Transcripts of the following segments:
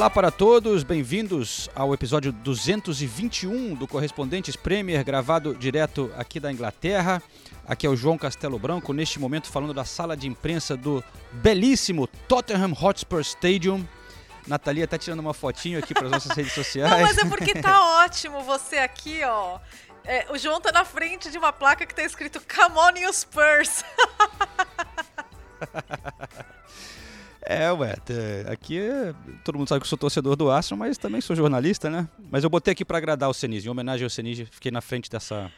Olá para todos, bem-vindos ao episódio 221 do Correspondentes Premier, gravado direto aqui da Inglaterra. Aqui é o João Castelo Branco, neste momento falando da sala de imprensa do belíssimo Tottenham Hotspur Stadium. Natalia tá tirando uma fotinho aqui para as nossas redes sociais. Não, mas é porque tá ótimo você aqui, ó. É, o João tá na frente de uma placa que tá escrito Come on you Spurs. É, ué, aqui todo mundo sabe que eu sou torcedor do Arsenal, mas também sou jornalista, né? Mas eu botei aqui para agradar o Senise, em homenagem ao Senise, fiquei na frente dessa,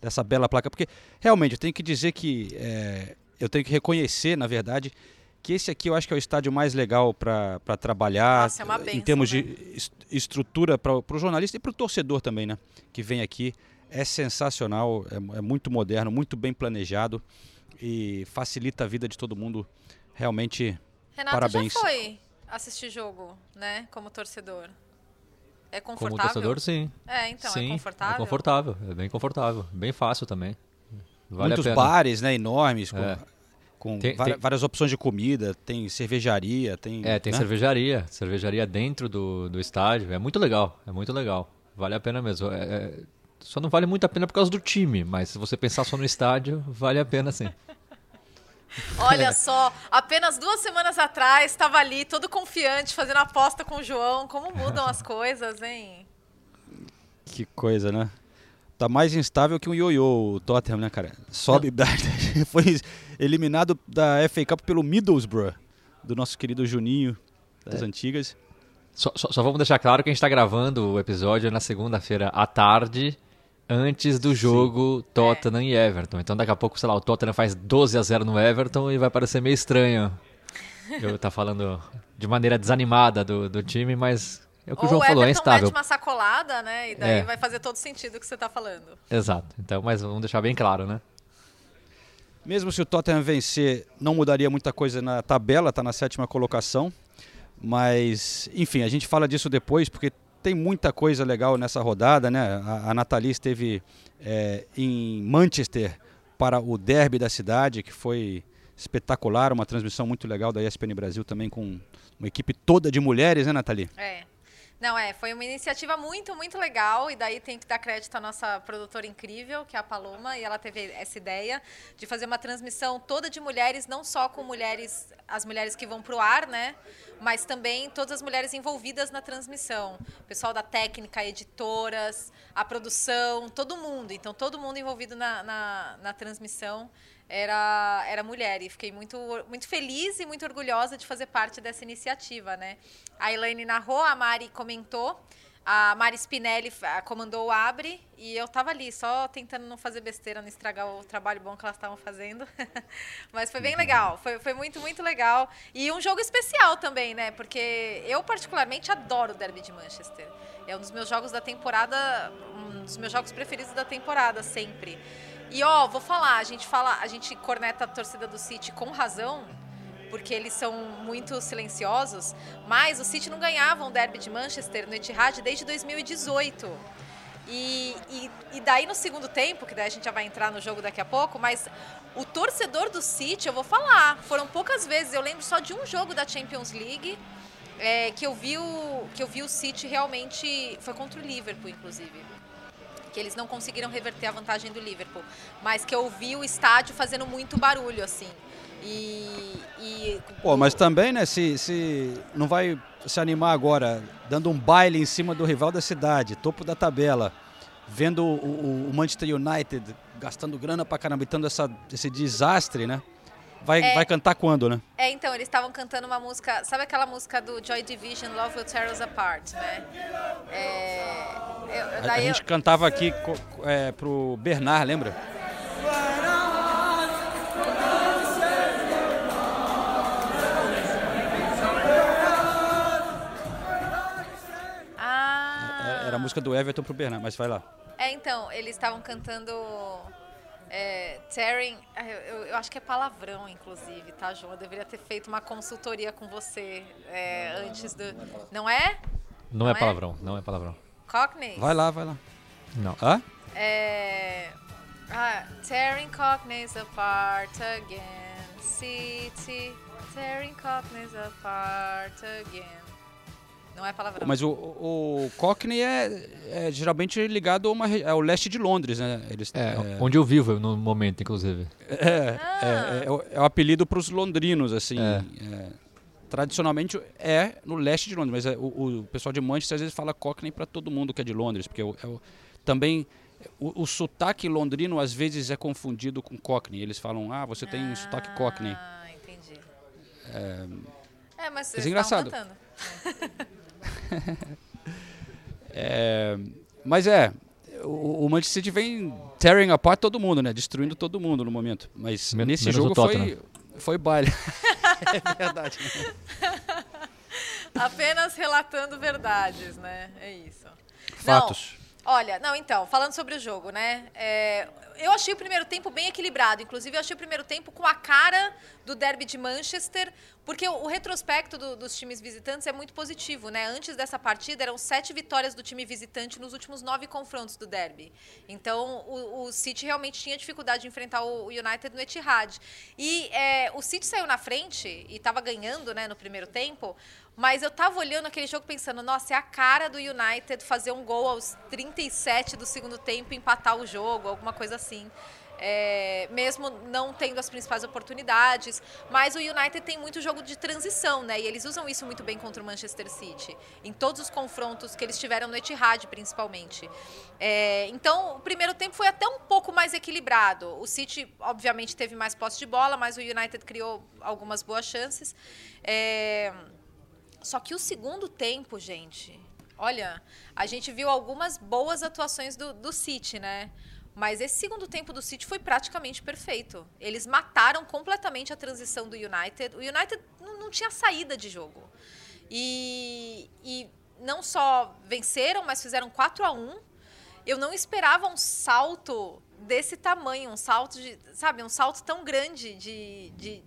dessa bela placa, porque realmente eu tenho que dizer que é, eu tenho que reconhecer, na verdade, que esse aqui eu acho que é o estádio mais legal para trabalhar, Nossa, é em termos né? de est- estrutura para o jornalista e para o torcedor também, né? Que vem aqui, é sensacional, é, é muito moderno, muito bem planejado e facilita a vida de todo mundo, realmente Renato Parabéns. já foi assistir jogo, né? Como torcedor. É Como confortável? torcedor, sim. É, então, sim, é confortável? É confortável, é bem confortável. Bem fácil também. Vale muitos a pena. bares, né, enormes, com, É. com Tem- vari- tem- várias opções de comida, tem cervejaria, tem. É, tem né? cervejaria. Cervejaria dentro do, do estádio. É muito legal, é muito legal. Vale a pena mesmo. É- é- só não vale muito a pena por causa do time, mas se você pensar só no estádio, vale a pena sim. Olha só, apenas duas semanas atrás estava ali, todo confiante, fazendo aposta com o João. Como mudam as coisas, hein? Que coisa, né? Tá mais instável que um ioiô o Tottenham, né, cara? Sobe, foi eliminado da FA Cup pelo Middlesbrough, do nosso querido Juninho das É. antigas. Só, só- só vamos deixar claro que a gente está gravando o episódio na segunda-feira à tarde, antes do jogo Tottenham e Everton. Então daqui a pouco, sei lá, o Tottenham faz 12 a 0 no Everton e vai parecer meio estranho. Eu tá falando de maneira desanimada do, do time, mas é o que Ou o João falou, é instável. mete uma sacolada, né? E daí É. vai fazer todo sentido o que você tá falando. Exato. Então, mas vamos deixar bem claro, né? Mesmo se o Tottenham vencer, não mudaria muita coisa na tabela, tá na sétima colocação. Mas, enfim, a gente fala disso depois, porque tem muita coisa legal nessa rodada, né? A, a Nathalie esteve é, em Manchester para o derby da cidade, que foi espetacular, uma transmissão muito legal da ESPN Brasil também com uma equipe toda de mulheres, né, Nathalie? É. Não, é, foi uma iniciativa muito, muito legal, e daí tem que dar crédito à nossa produtora incrível, que é a Paloma, e ela teve essa ideia de fazer uma transmissão toda de mulheres, não só com mulheres, as mulheres que vão pro ar, né? Mas também todas as mulheres envolvidas na transmissão. O pessoal da técnica, editoras, a produção, todo mundo. Então, todo mundo envolvido na, na, na transmissão era, era mulher. E fiquei muito, muito feliz e muito orgulhosa de fazer parte dessa iniciativa, né? A Elaine narrou, a Mari comentou, a Mari Spinelli ah, comandou o Abre e eu tava ali, só tentando não fazer besteira, não estragar o trabalho bom que elas estavam fazendo. Mas foi bem legal, foi, foi muito, muito legal. E um jogo especial também, né? Porque eu particularmente adoro o Derby de Manchester. É um dos meus jogos da temporada, um dos meus jogos preferidos da temporada, sempre. E ó, vou falar, a gente fala, a gente corneta a torcida do City com razão, porque eles são muito silenciosos, mas o City não ganhava um derby de Manchester no Etihad desde 2018. E, e, e daí no segundo tempo, que daí a gente já vai entrar no jogo daqui a pouco, mas o torcedor do City, eu vou falar, foram poucas vezes, eu lembro só de um jogo da Champions League é, que, eu vi o, que eu vi o City realmente, foi contra o Liverpool, inclusive que eles não conseguiram reverter a vantagem do Liverpool, mas que eu vi o estádio fazendo muito barulho, assim. E. e Pô, mas também, né, se, se não vai se animar agora, dando um baile em cima do rival da cidade, topo da tabela, vendo o, o- Manchester United gastando grana pra caramba, essa, esse desastre, né? Vai, É. vai cantar quando, né? É, então, eles estavam cantando uma música. Sabe aquela música do Joy Division, Love Will Tear Us Apart, né? É, eu- A, a daí eu- gente cantava aqui é, pro Bernard, lembra? Ah! Era a música do Everton pro Bernard, mas vai lá. É, então, eles estavam cantando. É, tearing. ah, Eu, eu- acho que é palavrão, inclusive, tá, João? Eu deveria ter feito uma consultoria com você é, antes do. Não é? Não, Não é é? palavrão, não é palavrão. Cockney? Vai lá, vai lá. Não. Hã? É. Ah, tearing Cockneys apart again. City. Tearing Cockneys apart again. Não é palavrão. Mas o, o, Cockney é, é geralmente ligado a uma ao leste de Londres, né? Eles, É, onde eu vivo no momento, inclusive. É, Ah. é, é, o- é o apelido para os londrinos, assim. É. é. tradicionalmente é no leste de Londres, mas é, o, o pessoal de Manchester às vezes fala Cockney para todo mundo que é de Londres, porque é o- é o- também o, o sotaque londrino às vezes é confundido com Cockney. Eles falam, ah, você tem sotaque Cockney. Ah, entendi. É, mas Mas eles é engraçado. É, mas é, o, o Manchester City vem tearing apart todo mundo, né? Destruindo todo mundo no momento. Mas Men- nesse jogo foi, foi baile. é verdade. Apenas relatando verdades, né? É isso. Fatos. Não, olha, não, então, falando sobre o jogo, né? é, eu achei o primeiro tempo bem equilibrado. Inclusive, eu achei o primeiro tempo com a cara do derby de Manchester, porque o, o retrospecto do- dos times visitantes é muito positivo, né? Antes dessa partida, eram sete vitórias do time visitante nos últimos nove confrontos do derby. Então, o, o City realmente tinha dificuldade de enfrentar o, o United no Etihad. E é, o City saiu na frente e estava ganhando, né, no primeiro tempo. Mas eu tava olhando aquele jogo pensando, nossa, é a cara do United fazer um gol aos 37 do segundo tempo empatar o jogo, alguma coisa assim. É, mesmo não tendo as principais oportunidades, mas o United tem muito jogo de transição, né? E eles usam isso muito bem contra o Manchester City, em todos os confrontos que eles tiveram no Etihad, principalmente. É, então, o primeiro tempo foi até um pouco mais equilibrado. O City, obviamente, teve mais posse de bola, mas o United criou algumas boas chances. É, só que o segundo tempo, gente, olha, a gente viu algumas boas atuações do, do City, né? Mas esse segundo tempo do City foi praticamente perfeito. Eles mataram completamente a transição do United. O United não, não tinha saída de jogo. E, e não só venceram, mas fizeram 4 a 1 Eu não esperava um salto desse tamanho, um salto de, sabe, um salto tão grande de, de,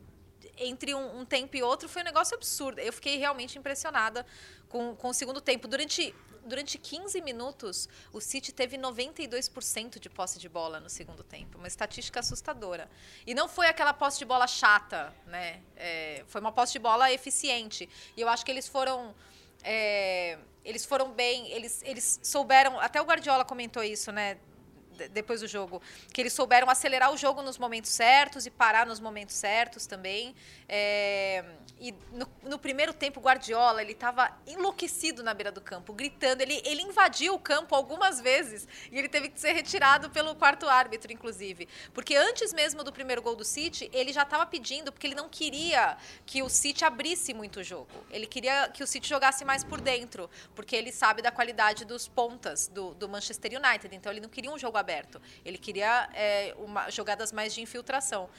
entre um, um tempo e outro foi um negócio absurdo. Eu fiquei realmente impressionada com, com o segundo tempo. Durante, durante 15 minutos, o City teve 92% de posse de bola no segundo tempo. Uma estatística assustadora. E não foi aquela posse de bola chata, né? É, foi uma posse de bola eficiente. E eu acho que eles foram. é, eles foram bem, eles, eles souberam. Até o Guardiola comentou isso, né? De- depois do jogo, que eles souberam acelerar o jogo nos momentos certos e parar nos momentos certos também. É, e no, no primeiro tempo, o Guardiola, ele estava enlouquecido na beira do campo, gritando. Ele, ele invadiu o campo algumas vezes e ele teve que ser retirado pelo quarto árbitro, inclusive. Porque antes mesmo do primeiro gol do City, ele já estava pedindo, porque ele não queria que o City abrisse muito o jogo. Ele queria que o City jogasse mais por dentro, porque ele sabe da qualidade dos pontas do, do Manchester United. Então ele não queria um jogo aberto. Ele queria é, uma, jogadas mais de infiltração.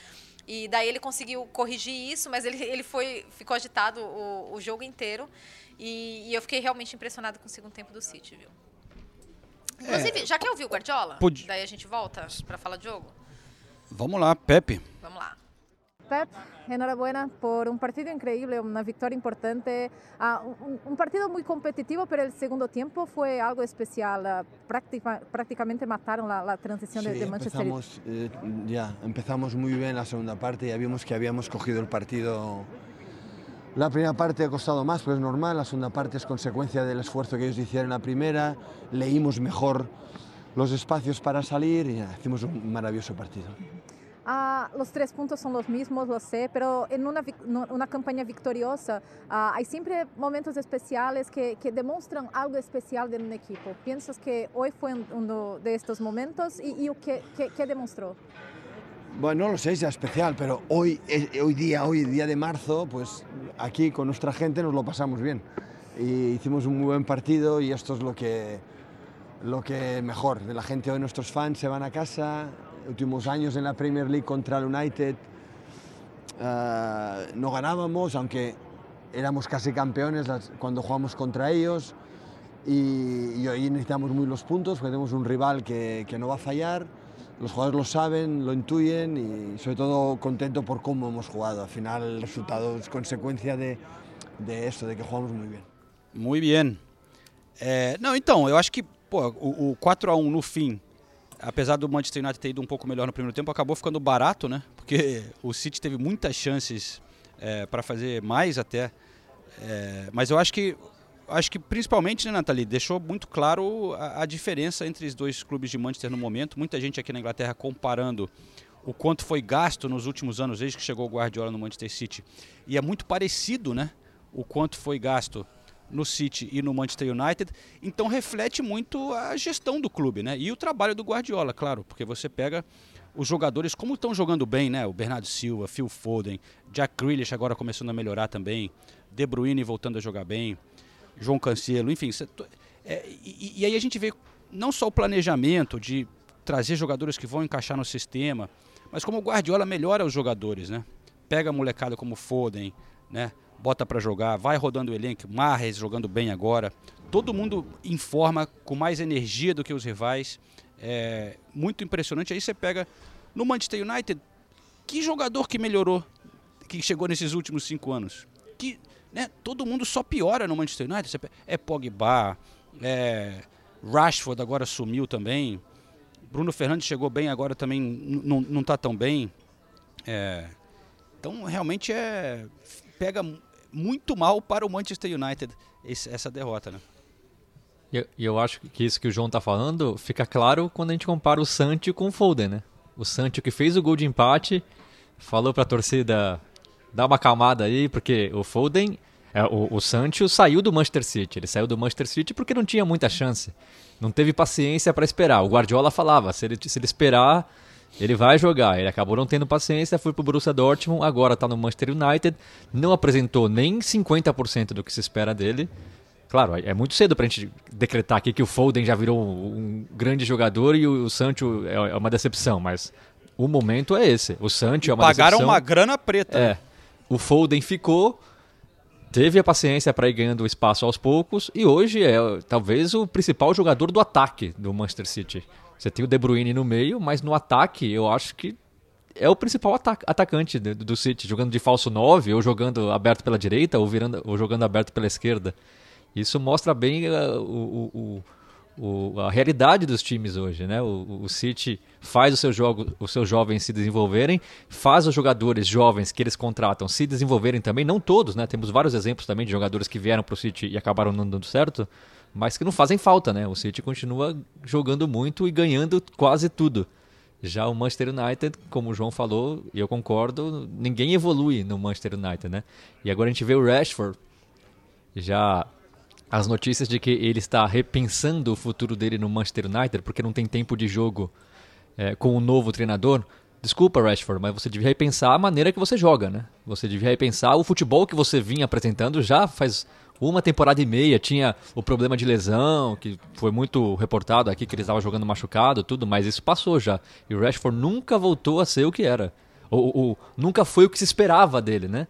E daí ele conseguiu corrigir isso, mas ele, ele foi, ficou agitado o, o jogo inteiro. E, e eu fiquei realmente impressionado com o segundo tempo do City, viu? Inclusive, já que eu vi o Guardiola, Pode- daí a gente volta para falar de jogo? Vamos lá, Pepe. Vamos lá. Pep, enhorabuena por un partido increíble, una victoria importante, ah, un, un partido muy competitivo, pero el segundo tiempo fue algo especial. ah, práctica- prácticamente mataron la, la transición de, Sí, de Manchester United. empezamos, eh, ya, empezamos muy bien la segunda parte, ya vimos que habíamos cogido el partido. La primera parte ha costado más, pues es normal, la segunda parte es consecuencia del esfuerzo que ellos hicieron en la primera, leímos mejor los espacios para salir y ya, hicimos un maravilloso partido. Ah, los tres puntos son los mismos, lo sé, pero en una, una campaña victoriosa ah, hay siempre momentos especiales que, que demuestran algo especial de un equipo. ¿Piensas que hoy fue un- uno de estos momentos y, y qué, qué- qué demostró? Bueno, no lo sé sea especial, pero hoy, hoy día, hoy día de marzo, pues aquí con nuestra gente nos lo pasamos bien. Y hicimos un muy buen partido y esto es lo que, lo que mejor. La gente hoy, nuestros fans se van a casa. Últimos años en la Premier League contra el United eh, no ganábamos, aunque éramos casi campeones las- cuando jugamos contra ellos. Y, y hoy necesitamos muy los puntos, porque tenemos un rival que, que no va a fallar. Los jugadores lo saben, lo intuyen y sobre todo contento por cómo hemos jugado. Al final el resultado es consecuencia de, de eso, de que jugamos muy bien. Muito bem. É, não, então, eu acho que pô, o, o 4x1 no fim, apesar do Manchester United ter ido um pouco melhor no primeiro tempo, acabou ficando barato, né? Porque o City teve muitas chances para fazer mais até. É, mas eu acho que acho que principalmente, né, Nathalie, deixou muito claro a, a diferença entre os dois clubes de Manchester no momento. Muita gente aqui na Inglaterra comparando o quanto foi gasto nos últimos anos desde que chegou o Guardiola no Manchester City. E é muito parecido, né? O quanto foi gasto no City e no Manchester United. Então reflete muito a gestão do clube, né? E o trabalho do Guardiola, claro, porque você pega os jogadores como estão jogando bem, né? O Bernardo Silva, Phil Foden, Jack Grealish agora começando a melhorar também, De Bruyne voltando a jogar bem, João Cancelo, enfim. cê- é, e, e aí a gente vê não só o planejamento de trazer jogadores que vão encaixar no sistema, mas como o Guardiola melhora os jogadores, né? Pega a molecada como Foden, né? Bota pra jogar, vai rodando o elenco, Marres jogando bem agora. Todo mundo informa com mais energia do que os rivais. É muito impressionante. Aí você pega no Manchester United, que jogador que melhorou, que chegou nesses últimos cinco anos? Que né, todo mundo só piora no Manchester United. Você pe- É Pogba, é Rashford agora sumiu também. Bruno Fernandes chegou bem, agora também não está tão bem. É, então realmente é pega mu- muito mal para o Manchester United esse- essa derrota, né? E eu, eu acho que isso que o João tá falando fica claro quando a gente compara o Sancho com o Foden, né? O Sancho que fez o gol de empate, falou pra torcida dar uma acalmada aí, porque o Foden, é, o, o saiu do Manchester City. Ele saiu do Manchester City porque não tinha muita chance. Não teve paciência pra esperar. O Guardiola falava, se ele, se ele esperar, ele vai jogar. Ele acabou não tendo paciência, foi pro Borussia Dortmund, agora tá no Manchester United, não apresentou nem 50% do que se espera dele. Claro, é muito cedo pra gente decretar aqui que o Foden já virou um grande jogador e o Sancho é é uma decepção, mas o momento é esse. O Sancho é uma Pagaram decepção. uma grana preta. É. né? O Foden ficou, teve a paciência para ir ganhando espaço aos poucos e hoje é talvez o principal jogador do ataque do Manchester City. Você tem o De Bruyne no meio, mas no ataque eu acho que é o principal ata- atacante do, do City, jogando de falso 9, ou jogando aberto pela direita, ou, virando, ou jogando aberto pela esquerda. Isso mostra bem uh, o, o- o- a realidade dos times hoje, né? O, o City faz os seus, jogos, os seus jovens se desenvolverem, faz os jogadores jovens que eles contratam se desenvolverem também, não todos, né? Temos vários exemplos também de jogadores que vieram para o City e acabaram não dando certo, mas que não fazem falta, né? O City continua jogando muito e ganhando quase tudo. Já o Manchester United, como o João falou, e eu concordo, ninguém evolui no Manchester United, né? E agora a gente vê o Rashford já as notícias de que ele está repensando o futuro dele no Manchester United porque não tem tempo de jogo é, com o novo treinador. Desculpa, Rashford, mas você devia repensar a maneira que você joga, né? Você devia repensar o futebol que você vinha apresentando já faz uma temporada e meia. Tinha o problema de lesão, que foi muito reportado aqui, que ele estava jogando machucado, tudo, mas isso passou já. E o Rashford nunca voltou a ser o que era. Ou, ou nunca foi o que se esperava dele, né?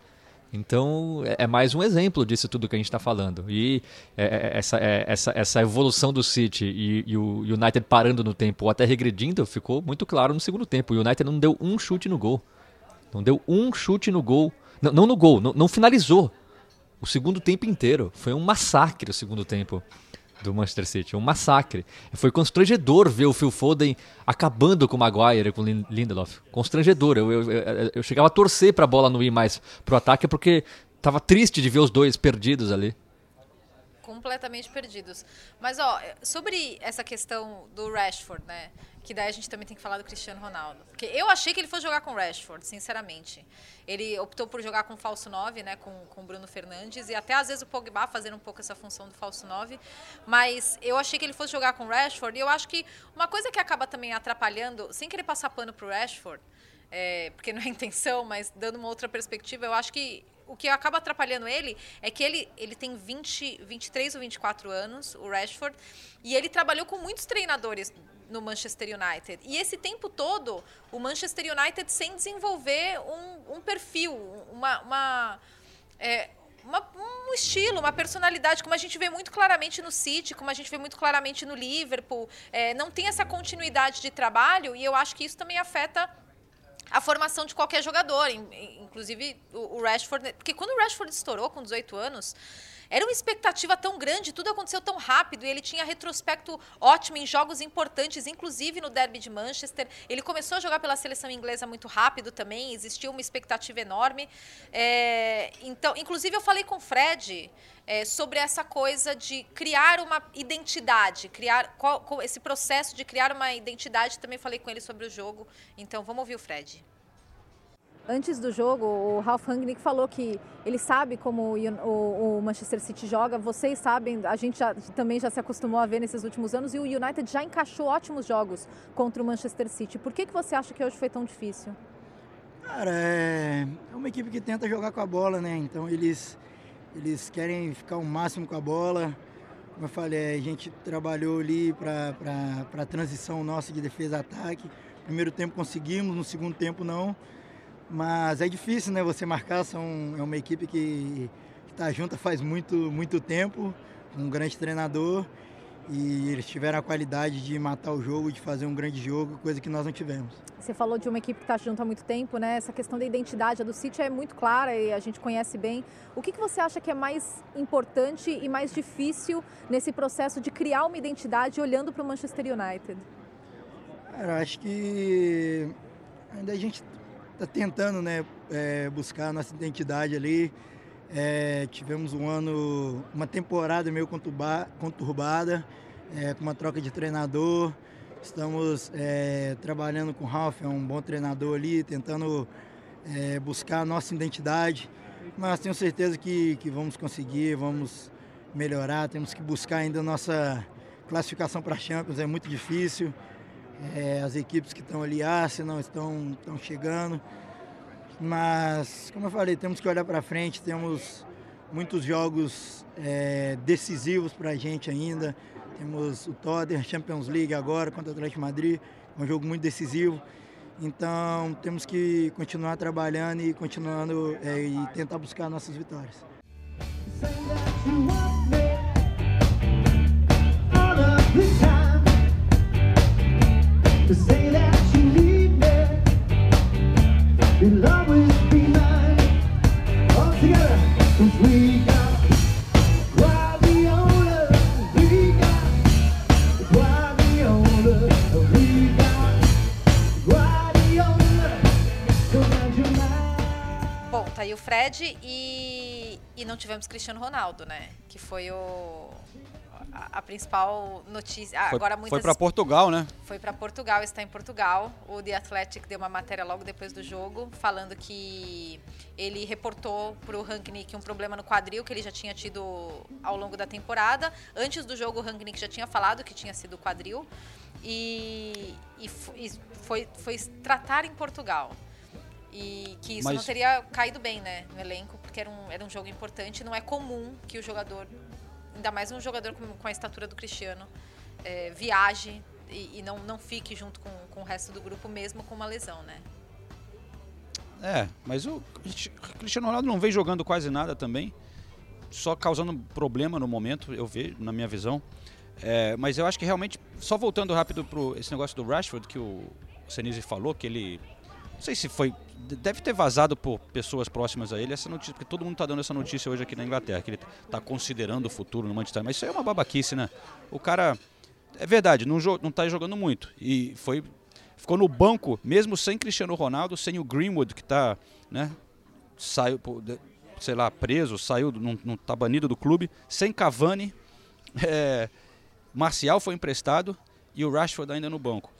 Então é é mais um exemplo disso tudo que a gente está falando. E é, é, essa, essa, essa evolução do City e, e o United parando no tempo ou até regredindo ficou muito claro no segundo tempo. O United não deu um chute no gol. Não deu um chute no gol. Não, não no gol, não, não finalizou. O segundo tempo inteiro. Foi um massacre o segundo tempo do Manchester City. Um massacre. Foi constrangedor ver o Phil Foden acabando com o Maguire com o Lin- Lindelof. Constrangedor. Eu, eu, eu, eu chegava a torcer para a bola não ir mais pro ataque porque tava triste de ver os dois perdidos ali. completamente perdidos. Mas, ó, sobre essa questão do Rashford, né? Que daí a gente também tem que falar do Cristiano Ronaldo. Porque eu achei que ele fosse jogar com o Rashford, sinceramente. Ele optou por jogar com falso 9, né? Com, com o Bruno Fernandes. E até às vezes o Pogba fazendo um pouco essa função do falso 9. Mas eu achei que ele fosse jogar com o Rashford. E eu acho que uma coisa que acaba também atrapalhando, sem querer passar pano pro Rashford, é, porque não é intenção, mas dando uma outra perspectiva, eu acho que o que acaba atrapalhando ele é que ele, ele tem 20, 23 ou 24 anos, o Rashford, e ele trabalhou com muitos treinadores no Manchester United. E esse tempo todo, o Manchester United sem desenvolver um, um perfil, uma. uma é, uma, um estilo, uma personalidade, como a gente vê muito claramente no City, como a gente vê muito claramente no Liverpool. É, não tem essa continuidade de trabalho e eu acho que isso também afeta a formação de qualquer jogador, inclusive o Rashford, porque quando o Rashford estourou com 18 anos, era uma expectativa tão grande, tudo aconteceu tão rápido e ele tinha retrospecto ótimo em jogos importantes, inclusive no Derby de Manchester. Ele começou a jogar pela seleção inglesa muito rápido também, existiu uma expectativa enorme. É, então, inclusive eu falei com o Fred é, sobre essa coisa de criar uma identidade, criar qual, esse processo de criar uma identidade. Também falei com ele sobre o jogo. Então vamos ouvir o Fred. Antes do jogo, o Ralf Rangnick falou que ele sabe como o, Manchester City joga. Vocês sabem, a gente já, também já se acostumou a ver nesses últimos anos e o United já encaixou ótimos jogos contra o Manchester City. Por que, que você acha que hoje foi tão difícil? Cara, é, é uma equipe que tenta jogar com a bola, né? Então eles, eles querem ficar o máximo com a bola. Como eu falei, a gente trabalhou ali para a transição nossa de defesa-ataque. Primeiro tempo conseguimos, no segundo tempo não. Mas é difícil, né? Você marcar, são, é uma equipe que está junta faz muito, muito tempo, um grande treinador e eles tiveram a qualidade de matar o jogo, de fazer um grande jogo, coisa que nós não tivemos. Você falou de uma equipe que está junto há muito tempo, né? Essa questão da identidade do City é muito clara e a gente conhece bem. O que, que você acha que é mais importante e mais difícil nesse processo de criar uma identidade olhando para o Manchester United? Cara, acho que ainda a gente está tentando né, é, buscar a nossa identidade ali. É, tivemos um ano, uma temporada meio conturbada, é, com uma troca de treinador. Estamos é, trabalhando com o Ralph, é um bom treinador ali, tentando é, buscar a nossa identidade. Mas tenho certeza que, que vamos conseguir, vamos melhorar. Temos que buscar ainda a nossa classificação para a Champions, é muito difícil. É, as equipes que estão ali, Arsenal, estão, estão chegando. Mas, como eu falei, temos que olhar para frente, temos muitos jogos é, decisivos para a gente ainda. Temos o Tottenham Champions League agora contra o Atlético Madrid, um jogo muito decisivo. Então temos que continuar trabalhando e continuando é, e tentar buscar nossas vitórias. E, e não tivemos Cristiano Ronaldo, né? Que foi o, a, principal notícia. Ah, foi, agora muitas, foi para Portugal, né? Foi para Portugal, está em Portugal. O The Athletic deu uma matéria logo depois do jogo, falando que ele reportou para o Rangnick um problema no quadril que ele já tinha tido ao longo da temporada. Antes do jogo, o Rangnick já tinha falado que tinha sido quadril. E, e, e foi, foi tratar em Portugal. E que isso Mas... não teria caído bem, né, no elenco, porque era um, era um jogo importante. Não é comum que o jogador ainda mais um jogador com, com a estatura do Cristiano, é, viaje e, e, não, não fique junto com, com o resto do grupo, mesmo com uma lesão, né? É, mas o Cristiano Ronaldo não vem jogando quase nada também, só causando problema no momento, eu vejo, na minha visão. É, mas eu acho que realmente, só voltando rápido para esse negócio do Rashford, que o Senise falou, que ele não sei se foi. Deve ter vazado por pessoas próximas a ele essa notícia, porque todo mundo está dando essa notícia hoje aqui na Inglaterra, que ele está considerando o futuro no Manchester. Mas isso é uma babaquice, né? O cara. É verdade, não, não tá jogando muito. E foi. Ficou no banco, mesmo sem Cristiano Ronaldo, sem o Greenwood, que está, né? Saiu, sei lá, preso, saiu, não, não tá banido do clube, sem Cavani. É, Marcial foi emprestado e o Rashford ainda no banco.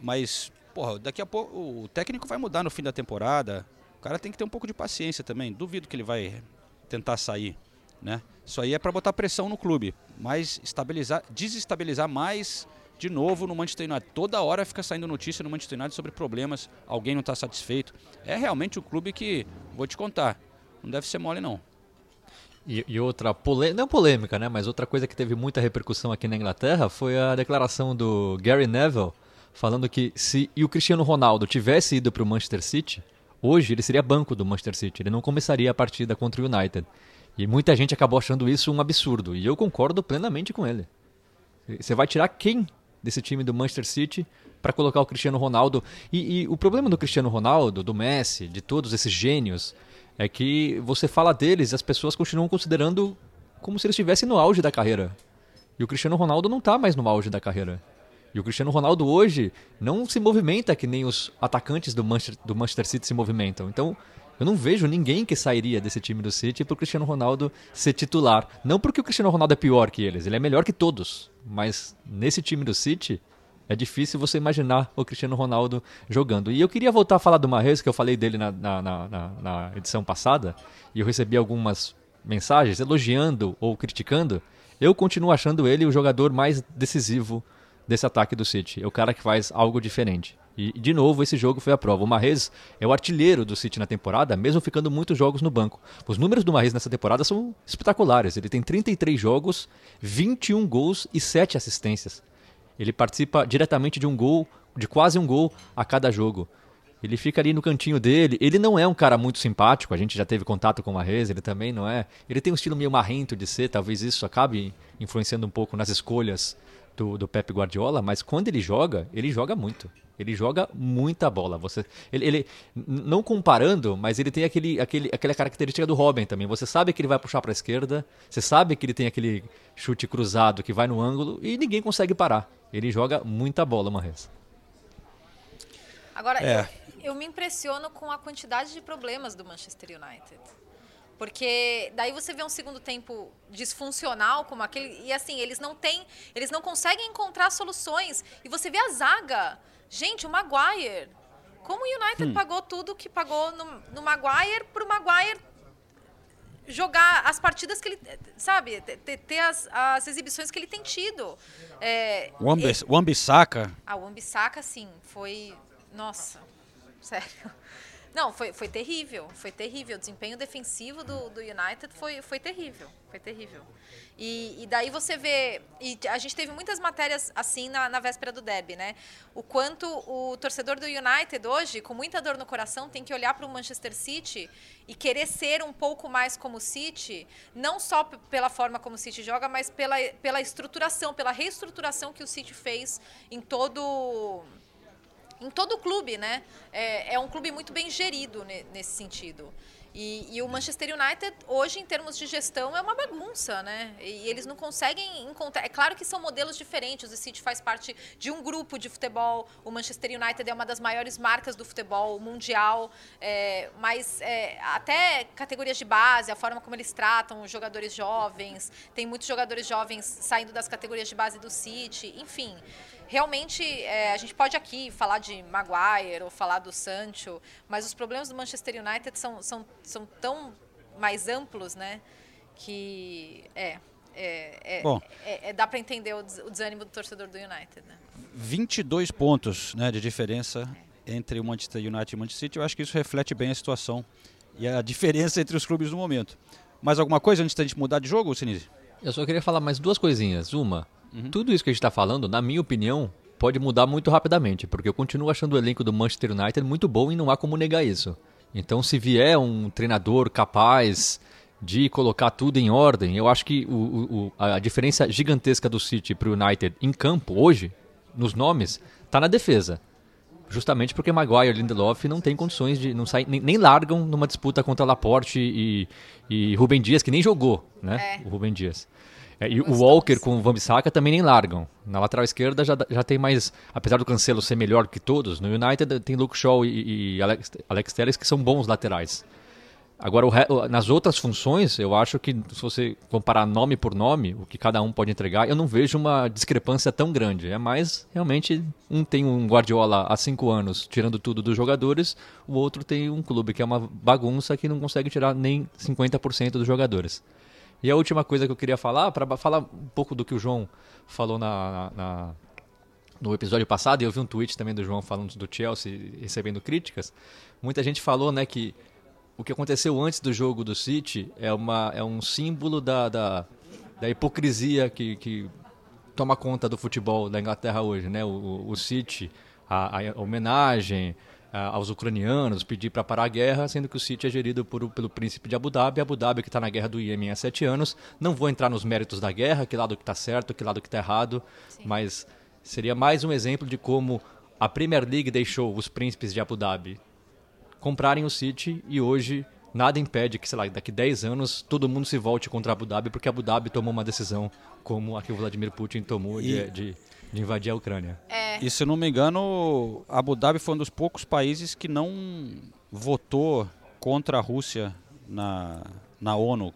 Mas porra, daqui a pouco o técnico vai mudar no fim da temporada. O cara tem que ter um pouco de paciência também. Duvido que ele vai tentar sair, né? Isso aí é para botar pressão no clube, mas estabilizar, desestabilizar mais de novo no Manchester United. Toda hora fica saindo notícia no Manchester United sobre problemas, alguém não está satisfeito. É realmente o clube que, vou te contar, não deve ser mole não. E, e outra polêmica, não polêmica, né? Mas outra coisa que teve muita repercussão aqui na Inglaterra foi a declaração do Gary Neville falando que se o Cristiano Ronaldo tivesse ido para o Manchester City, hoje ele seria banco do Manchester City, ele não começaria a partida contra o United. E muita gente acabou achando isso um absurdo, e eu concordo plenamente com ele. Você vai tirar quem desse time do Manchester City para colocar o Cristiano Ronaldo? E, e o problema do Cristiano Ronaldo, do Messi, de todos esses gênios, é que você fala deles e as pessoas continuam considerando como se eles estivessem no auge da carreira. E o Cristiano Ronaldo não está mais no auge da carreira. E o Cristiano Ronaldo hoje não se movimenta que nem os atacantes do Manchester, do Manchester City se movimentam. Então, eu não vejo ninguém que sairia desse time do City para o Cristiano Ronaldo ser titular. Não porque o Cristiano Ronaldo é pior que eles, ele é melhor que todos. Mas nesse time do City, é difícil você imaginar o Cristiano Ronaldo jogando. E eu queria voltar a falar do Marres, que eu falei dele na, na, na, na edição passada, e eu recebi algumas mensagens elogiando ou criticando. Eu continuo achando ele o jogador mais decisivo desse ataque do City. É o cara que faz algo diferente. E, de novo, esse jogo foi a prova. O Marrez é o artilheiro do City na temporada, mesmo ficando muitos jogos no banco. Os números do Marrez nessa temporada são espetaculares. Ele tem 33 jogos, 21 gols e 7 assistências. Ele participa diretamente de um gol, de quase um gol a cada jogo. Ele fica ali no cantinho dele. Ele não é um cara muito simpático. A gente já teve contato com o Marrez, ele também não é. Ele tem um estilo meio marrento de ser, talvez isso acabe influenciando um pouco nas escolhas do, do Pep Guardiola, mas quando ele joga, ele joga muito. Ele joga muita bola. Você, ele, ele, não comparando, mas ele tem aquele, aquele, aquela característica do Robin também. Você sabe que ele vai puxar para a esquerda, você sabe que ele tem aquele chute cruzado que vai no ângulo e ninguém consegue parar. Ele joga muita bola, Marres. Agora, é. eu, eu me impressiono com a quantidade de problemas do Manchester United. Porque daí você vê um segundo tempo disfuncional como aquele e assim, eles não têm, eles não conseguem encontrar soluções. E você vê a zaga. Gente, o Maguire. Como o United hum. pagou tudo que pagou no, no Maguire pro Maguire jogar as partidas que ele, sabe, ter, ter as, as, exibições que ele tem tido. É, o Ambissaca. Ah, o Ambissaca, sim, foi, nossa, sério. Não, foi, foi terrível, foi terrível. O desempenho defensivo do, do United foi, foi terrível, foi terrível. E, e daí você vê, e a gente teve muitas matérias assim na, na véspera do derby, né? O quanto o torcedor do United hoje, com muita dor no coração, tem que olhar para o Manchester City e querer ser um pouco mais como o City, não só pela forma como o City joga, mas pela, pela estruturação, pela reestruturação que o City fez em todo em todo o clube, né? É, é um clube muito bem gerido nesse sentido. E, e, o Manchester United, hoje, em termos de gestão, é uma bagunça, né? E eles não conseguem encontrar. É claro que são modelos diferentes. O City faz parte de um grupo de futebol. O Manchester United é uma das maiores marcas do futebol mundial. É, mas é, até categorias de base, a forma como eles tratam os jogadores jovens. Tem muitos jogadores jovens saindo das categorias de base do City. Enfim realmente é, a gente pode aqui falar de Maguire ou falar do Sancho, mas os problemas do Manchester United são, são, são tão mais amplos, né? Que é. É, é, Bom, é, é dá para entender o, desânimo do torcedor do United. Né? 22 pontos né, de diferença entre o Manchester United e o Manchester City. Eu acho que isso reflete bem a situação e a diferença entre os clubes no momento. Mais alguma coisa antes da gente mudar de jogo, Sinise? Eu só queria falar mais duas coisinhas. Uma, Uhum. Tudo isso que a gente está falando, na minha opinião, pode mudar muito rapidamente, porque eu continuo achando o elenco do Manchester United muito bom e não há como negar isso. Então, se vier um treinador capaz de colocar tudo em ordem, eu acho que o, o, a diferença gigantesca do City para o United em campo hoje, nos nomes, está na defesa. Justamente porque Maguire e Lindelof não têm condições de. não saem, nem, nem largam numa disputa contra Laporte e, e Rubem Dias, que nem jogou, né? É. O Rubem Dias. É, e o Walker com o Van Bissaka também nem largam. Na lateral esquerda já, já tem mais, apesar do Cancelo ser melhor que todos, no United tem Luke Shaw e, e Alex, Alex Telles que são bons laterais. Agora, o, nas outras funções, eu acho que se você comparar nome por nome, o que cada um pode entregar, eu não vejo uma discrepância tão grande. É mais, realmente, um tem um Guardiola há cinco anos tirando tudo dos jogadores, o outro tem um clube que é uma bagunça que não consegue tirar nem 50% dos jogadores. E a última coisa que eu queria falar, para falar um pouco do que o João falou na, na, no episódio passado, e eu vi um tweet também do João falando do Chelsea recebendo críticas, muita gente falou né, que o que aconteceu antes do jogo do City é, uma, é um símbolo da, da, da hipocrisia que, que toma conta do futebol da Inglaterra hoje. Né? O, o City, a, a homenagem aos ucranianos, pedir para parar a guerra, sendo que o City é gerido por, pelo príncipe de Abu Dhabi, Abu Dhabi que está na guerra do Iêmen há sete anos. Não vou entrar nos méritos da guerra, que lado que está certo, que lado que está errado, Sim. mas Seria mais um exemplo de como a Premier League deixou os príncipes de Abu Dhabi comprarem o City e hoje nada impede que, sei lá, daqui 10 anos todo mundo se volte contra Abu Dhabi porque Abu Dhabi tomou uma decisão como a que o Vladimir Putin tomou e... de, de, de, invadir a Ucrânia. É. E se não me engano, Abu Dhabi foi um dos poucos países que não votou contra a Rússia na, na ONU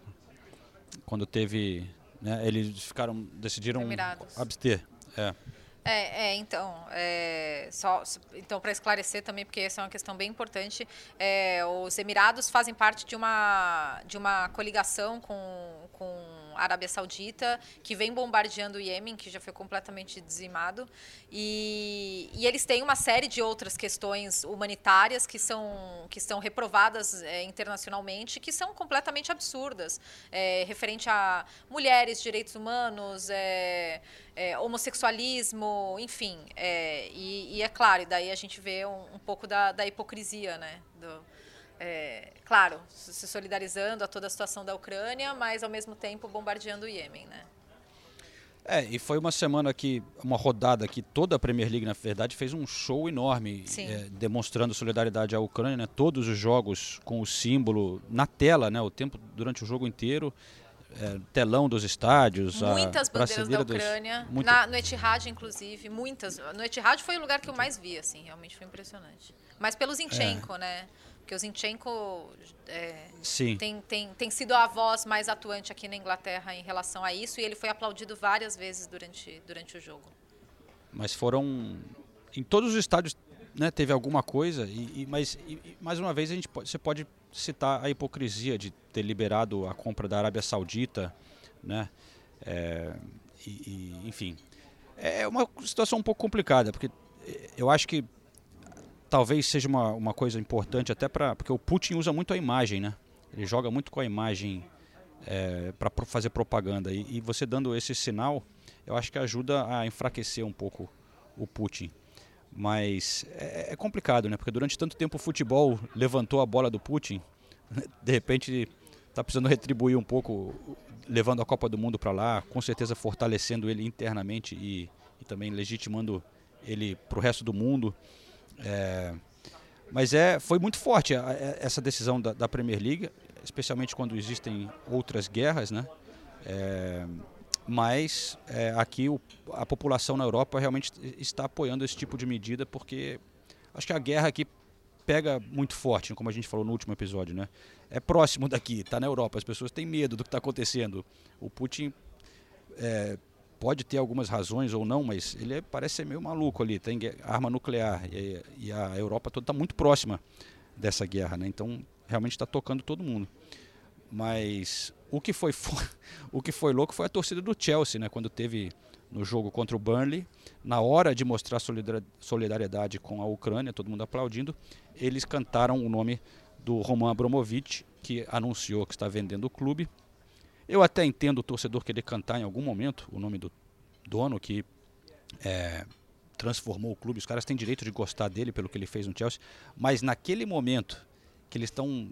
quando teve, né, eles ficaram decidiram Emirados. abster. É. É, é então, é, só, então para esclarecer também, porque essa é uma questão bem importante, é, os Emirados fazem parte de uma, de uma coligação com, com Arábia Saudita, que vem bombardeando o Iêmen, que já foi completamente dizimado, e, e eles têm uma série de outras questões humanitárias que são, que são reprovadas é, internacionalmente, que são completamente absurdas, é, referente a mulheres, direitos humanos, é, é, homossexualismo, enfim. É, e, e, é claro, e daí a gente vê um, um pouco da, da, hipocrisia, né? Do, é, claro, se solidarizando a toda a situação da Ucrânia, mas ao mesmo tempo bombardeando o Iêmen, né? É, e foi uma semana que, uma rodada que toda a Premier League, na verdade, fez um show enorme, é, demonstrando solidariedade à Ucrânia, né? Todos os jogos com o símbolo na tela, né? O tempo, durante o jogo inteiro é, telão dos estádios. Muitas bandeiras da Ucrânia. Dos, muito... Na, no Etihad, inclusive, muitas. No Etihad foi o lugar que eu mais vi, assim, realmente foi impressionante. Mas pelo Zinchenko, é. né? Porque o Zinchenko é, tem, tem, tem sido a voz mais atuante aqui na Inglaterra em relação a isso e ele foi aplaudido várias vezes durante, durante o jogo. Mas foram. Em todos os estádios né, teve alguma coisa, e, e mas e, mais uma vez a gente pode, você pode citar a hipocrisia de ter liberado a compra da Arábia Saudita, né? É, e, e, enfim, é uma situação um pouco complicada, porque eu acho que talvez seja uma, uma coisa importante até para porque o Putin usa muito a imagem, né? Ele joga muito com a imagem é, para fazer propaganda e, e você dando esse sinal, eu acho que ajuda a enfraquecer um pouco o Putin. Mas é, é, complicado, né? Porque durante tanto tempo o futebol levantou a bola do Putin, de repente está precisando retribuir um pouco, levando a Copa do Mundo para lá, com certeza fortalecendo ele internamente e, e também legitimando ele para o resto do mundo. É, mas é, foi muito forte a, a, essa decisão da, da, Premier League, especialmente quando existem outras guerras, né? É, mas é, aqui o, a população na Europa realmente está apoiando esse tipo de medida porque acho que a guerra aqui pega muito forte, como a gente falou no último episódio, né? É próximo daqui, está na Europa, as pessoas têm medo do que está acontecendo. O Putin é, pode ter algumas razões ou não, mas ele é, parece ser meio maluco ali, tem arma nuclear e, e a Europa toda está muito próxima dessa guerra, né? Então realmente está tocando todo mundo. Mas o que foi o que foi louco foi a torcida do Chelsea, né? Quando teve no jogo contra o Burnley, na hora de mostrar solidariedade com a Ucrânia, todo mundo aplaudindo, eles cantaram o nome do Roman Abramovich, que anunciou que está vendendo o clube. Eu até entendo o torcedor querer cantar em algum momento o nome do dono que é, transformou o clube. Os caras têm direito de gostar dele pelo que ele fez no Chelsea, mas naquele momento que eles estão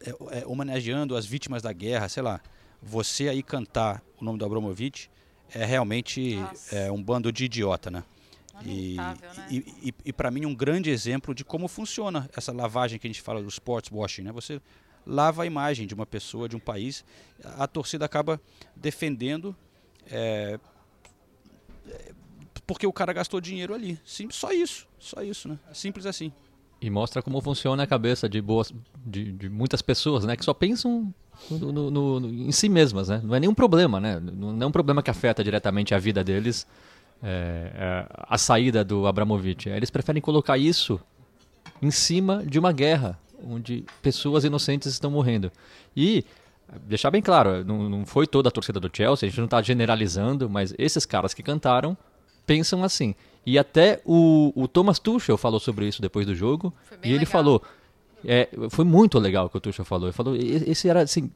é, é, homenageando as vítimas da guerra, sei lá, você aí cantar o nome do Abramovich é realmente é, um bando de idiota, né? E, né? e, e, e para mim um grande exemplo de como funciona essa lavagem que a gente fala do sports washing, né? Você lava a imagem de uma pessoa, de um país, a torcida acaba defendendo é, porque o cara gastou dinheiro ali. Sim, só isso, só isso, né? Simples assim. E mostra como funciona a cabeça de boas, de, de muitas pessoas, né? Que só pensam no, no, no, em si mesmas, né? Não é nenhum problema, né? Não é um problema que afeta diretamente a vida deles, é, é, a saída do Abramovich. Eles preferem colocar isso em cima de uma guerra, onde pessoas inocentes estão morrendo. E deixar bem claro, não, não foi toda a torcida do Chelsea, a gente não está generalizando, mas esses caras que cantaram pensam assim. E até o, o Thomas Tuchel falou sobre isso depois do jogo. e ele legal. falou. É, foi muito legal o que o Tuchel falou. Ele falou, "E- esse era assim,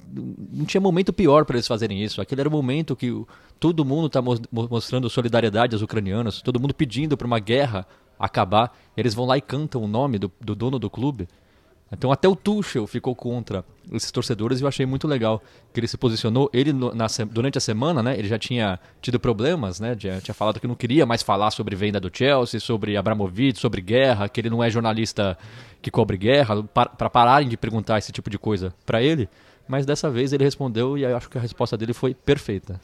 não tinha momento pior para eles fazerem isso. Aquele era o momento que o- todo mundo está mostrando solidariedade aos ucranianos, todo mundo pedindo para uma guerra acabar. Eles vão lá e cantam o nome do, do dono do clube. Então até o Tuchel ficou contra esses torcedores e eu achei muito legal que ele se posicionou. Ele na durante a semana, né, ele já tinha tido problemas, né, já tinha falado que não queria mais falar sobre venda do Chelsea, sobre Abramovich, sobre guerra, que ele não é jornalista que cobre guerra, para pararem de perguntar esse tipo de coisa para ele. Mas dessa vez ele respondeu e eu acho que a resposta dele foi perfeita.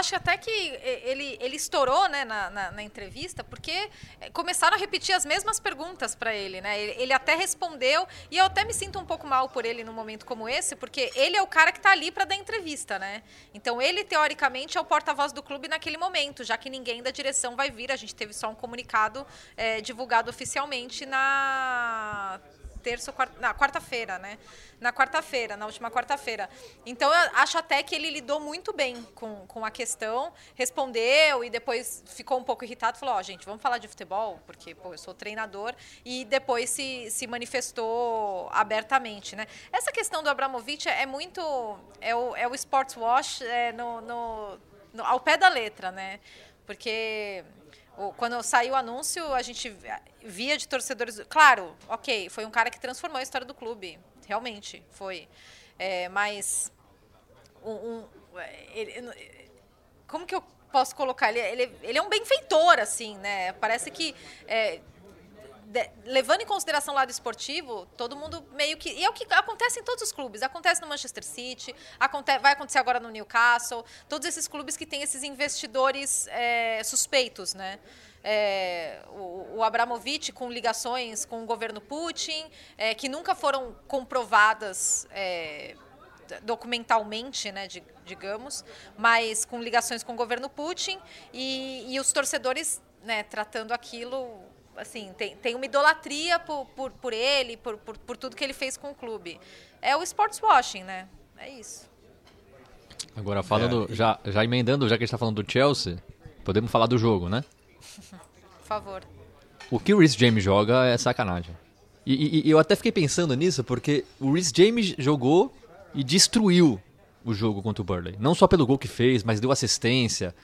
Acho até que ele, ele estourou né, na, na, na entrevista, porque eh, começaram a repetir as mesmas perguntas para ele, né? Ele, ele até respondeu, e eu até me sinto um pouco mal por ele num momento como esse, porque ele é o cara que está ali para dar entrevista, né? Então ele, teoricamente, é o porta-voz do clube naquele momento, já que ninguém da direção vai vir. A gente teve só um comunicado eh, divulgado oficialmente na terça ou quarta, na quarta-feira, né? Na quarta-feira, na última quarta-feira. Então eu acho até que ele lidou muito bem com, com a questão, respondeu e depois ficou um pouco irritado, falou, ó, gente, vamos falar de futebol, porque pô, eu sou treinador, e depois se, se manifestou abertamente, né? Essa questão do Abramovich é muito é o, é o sports wash é, no, no, no- ao pé da letra, né? Porque Quando saiu o anúncio, a gente via de torcedores. Claro, ok, foi um cara que transformou a história do clube. Realmente, foi. É, mas. Um, um- ele- como que eu posso colocar? Ele, ele, ele é um benfeitor, assim, né? Parece que. é, de- levando em consideração o lado esportivo, todo mundo meio que. E é o que acontece em todos os clubes. Acontece no Manchester City, aconte, vai acontecer agora no Newcastle. Todos esses clubes que têm esses investidores é, suspeitos, né? É, o, o Abramovich com ligações com o governo Putin, é, que nunca foram comprovadas. é, documentalmente, né, di- digamos, mas com ligações com o governo Putin e, e os torcedores, né, tratando aquilo, assim, tem, tem uma idolatria por, por, por ele, por, por, por tudo que ele fez com o clube. É o sports washing, né? É isso. Agora falando, É, já, já emendando, já que a gente tá falando do Chelsea, podemos falar do jogo, né? Por favor. O que o Rhys James joga é sacanagem. E, e- e eu até fiquei pensando nisso, porque o Rhys James jogou e destruiu o jogo contra o Burley. Não só pelo gol que fez, mas deu assistência.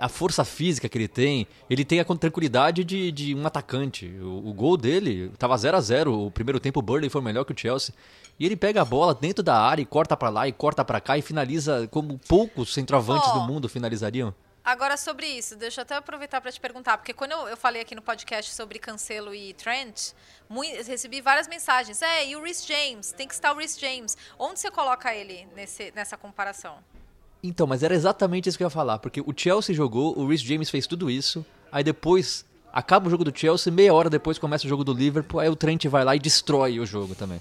A força física que ele tem, ele tem a tranquilidade de, de um atacante. O, o gol dele tava 0 a 0 O primeiro tempo o Burley foi melhor que o Chelsea. E ele pega a bola dentro da área e corta pra lá e corta pra cá e finaliza como poucos centroavantes Ó. do mundo finalizariam. Agora, sobre isso, deixa eu até aproveitar para te perguntar, porque quando eu, eu falei aqui no podcast sobre Cancelo e Trent, mui- eu recebi várias mensagens. É, e o Rhys James? Tem que estar o Rhys James. Onde você coloca ele nesse, nessa comparação? Então, mas era exatamente isso que eu ia falar, porque o Chelsea jogou, o Rhys James fez tudo isso, aí depois acaba o jogo do Chelsea, meia hora depois começa o jogo do Liverpool, aí o Trent vai lá e destrói o jogo também.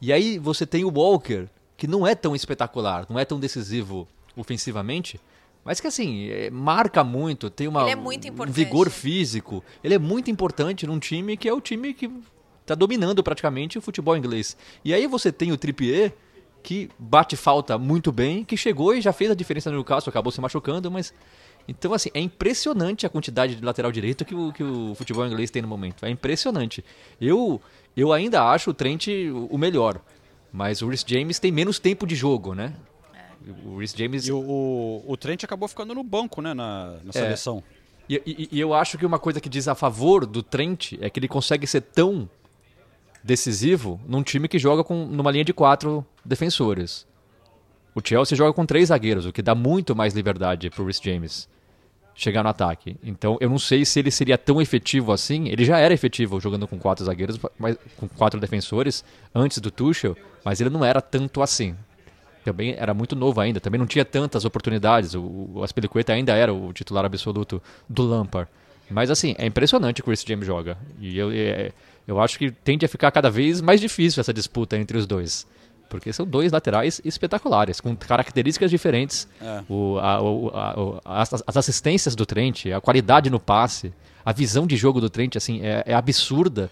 E aí você tem o Walker, que não é tão espetacular, não é tão decisivo ofensivamente, mas que assim, é, marca muito, tem uma, é muito um vigor físico. Ele é muito importante num time que é o time que tá dominando praticamente o futebol inglês. E aí você tem o Trippier, que bate falta muito bem, que chegou e já fez a diferença no Newcastle, acabou se machucando, mas... Então, assim, é impressionante a quantidade de lateral direito que o, que o futebol inglês tem no momento. É impressionante. Eu, eu ainda acho o Trent o melhor, mas o Rhys James tem menos tempo de jogo, né? O Rhys James... E o, o, o Trent acabou ficando no banco, né, na, na É. seleção. E, e- e eu acho que uma coisa que diz a favor do Trent é que ele consegue ser tão decisivo num time que joga com numa linha de quatro defensores. O Chelsea joga com três zagueiros, o que dá muito mais liberdade pro Rhys James chegar no ataque. Então eu não sei se ele seria tão efetivo assim. Ele já era efetivo jogando com quatro zagueiros, mas com quatro defensores antes do Tuchel, mas ele não era tanto assim. Também era muito novo ainda, também não tinha tantas oportunidades. O, o Aspilicueta ainda era o titular absoluto do Lampard. Mas assim, é impressionante o que o Chris James joga. E eu, é- eu acho que tende a ficar cada vez mais difícil essa disputa entre os dois. Porque são dois laterais espetaculares, com características diferentes. É. O, a- o- a- o- as, as assistências do Trent, a qualidade no passe, a visão de jogo do Trent assim, é, é absurda.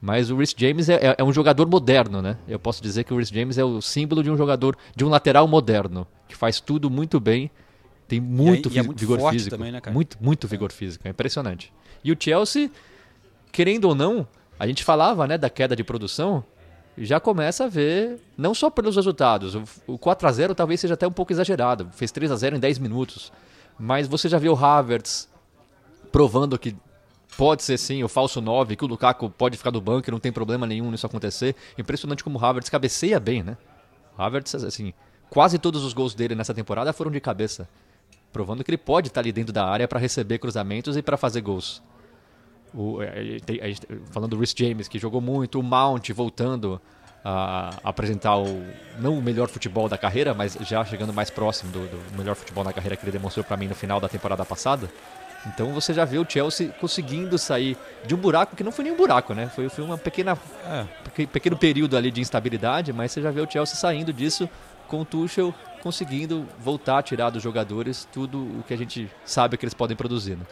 Mas o Rhys James é, é- é um jogador moderno, né? Eu posso dizer que o Rhys James é o símbolo de um jogador, de um lateral moderno, que faz tudo muito bem, tem muito, e é fí- muito vigor físico. também, né? Muito, muito vigor físico. É impressionante. E o Chelsea, querendo ou não, a gente falava né, da queda de produção, já começa a ver, não só pelos resultados, o, o 4x0 talvez seja até um pouco exagerado, fez 3x0 em 10 minutos, mas você já viu o Havertz provando que pode ser sim o falso 9, que o Lukaku pode ficar do banco e não tem problema nenhum nisso acontecer. Impressionante como o Havertz cabeceia bem, né? O Havertz, assim, quase todos os gols dele nessa temporada foram de cabeça, provando que ele pode estar ali dentro da área para receber cruzamentos e para fazer gols. O, é, falando do Rhys James, que jogou muito, o Mount voltando a apresentar o, não o melhor futebol da carreira, mas já chegando mais próximo do, do melhor futebol na carreira que ele demonstrou para mim no final da temporada passada. Então você já vê o Chelsea conseguindo sair de um buraco que não foi nem um buraco, né? Foi, foi uma pequena É. peque- pequeno período ali de instabilidade, mas você já vê o Chelsea saindo disso com o Tuchel conseguindo voltar a tirar dos jogadores tudo o que a gente sabe que eles podem produzir. Né?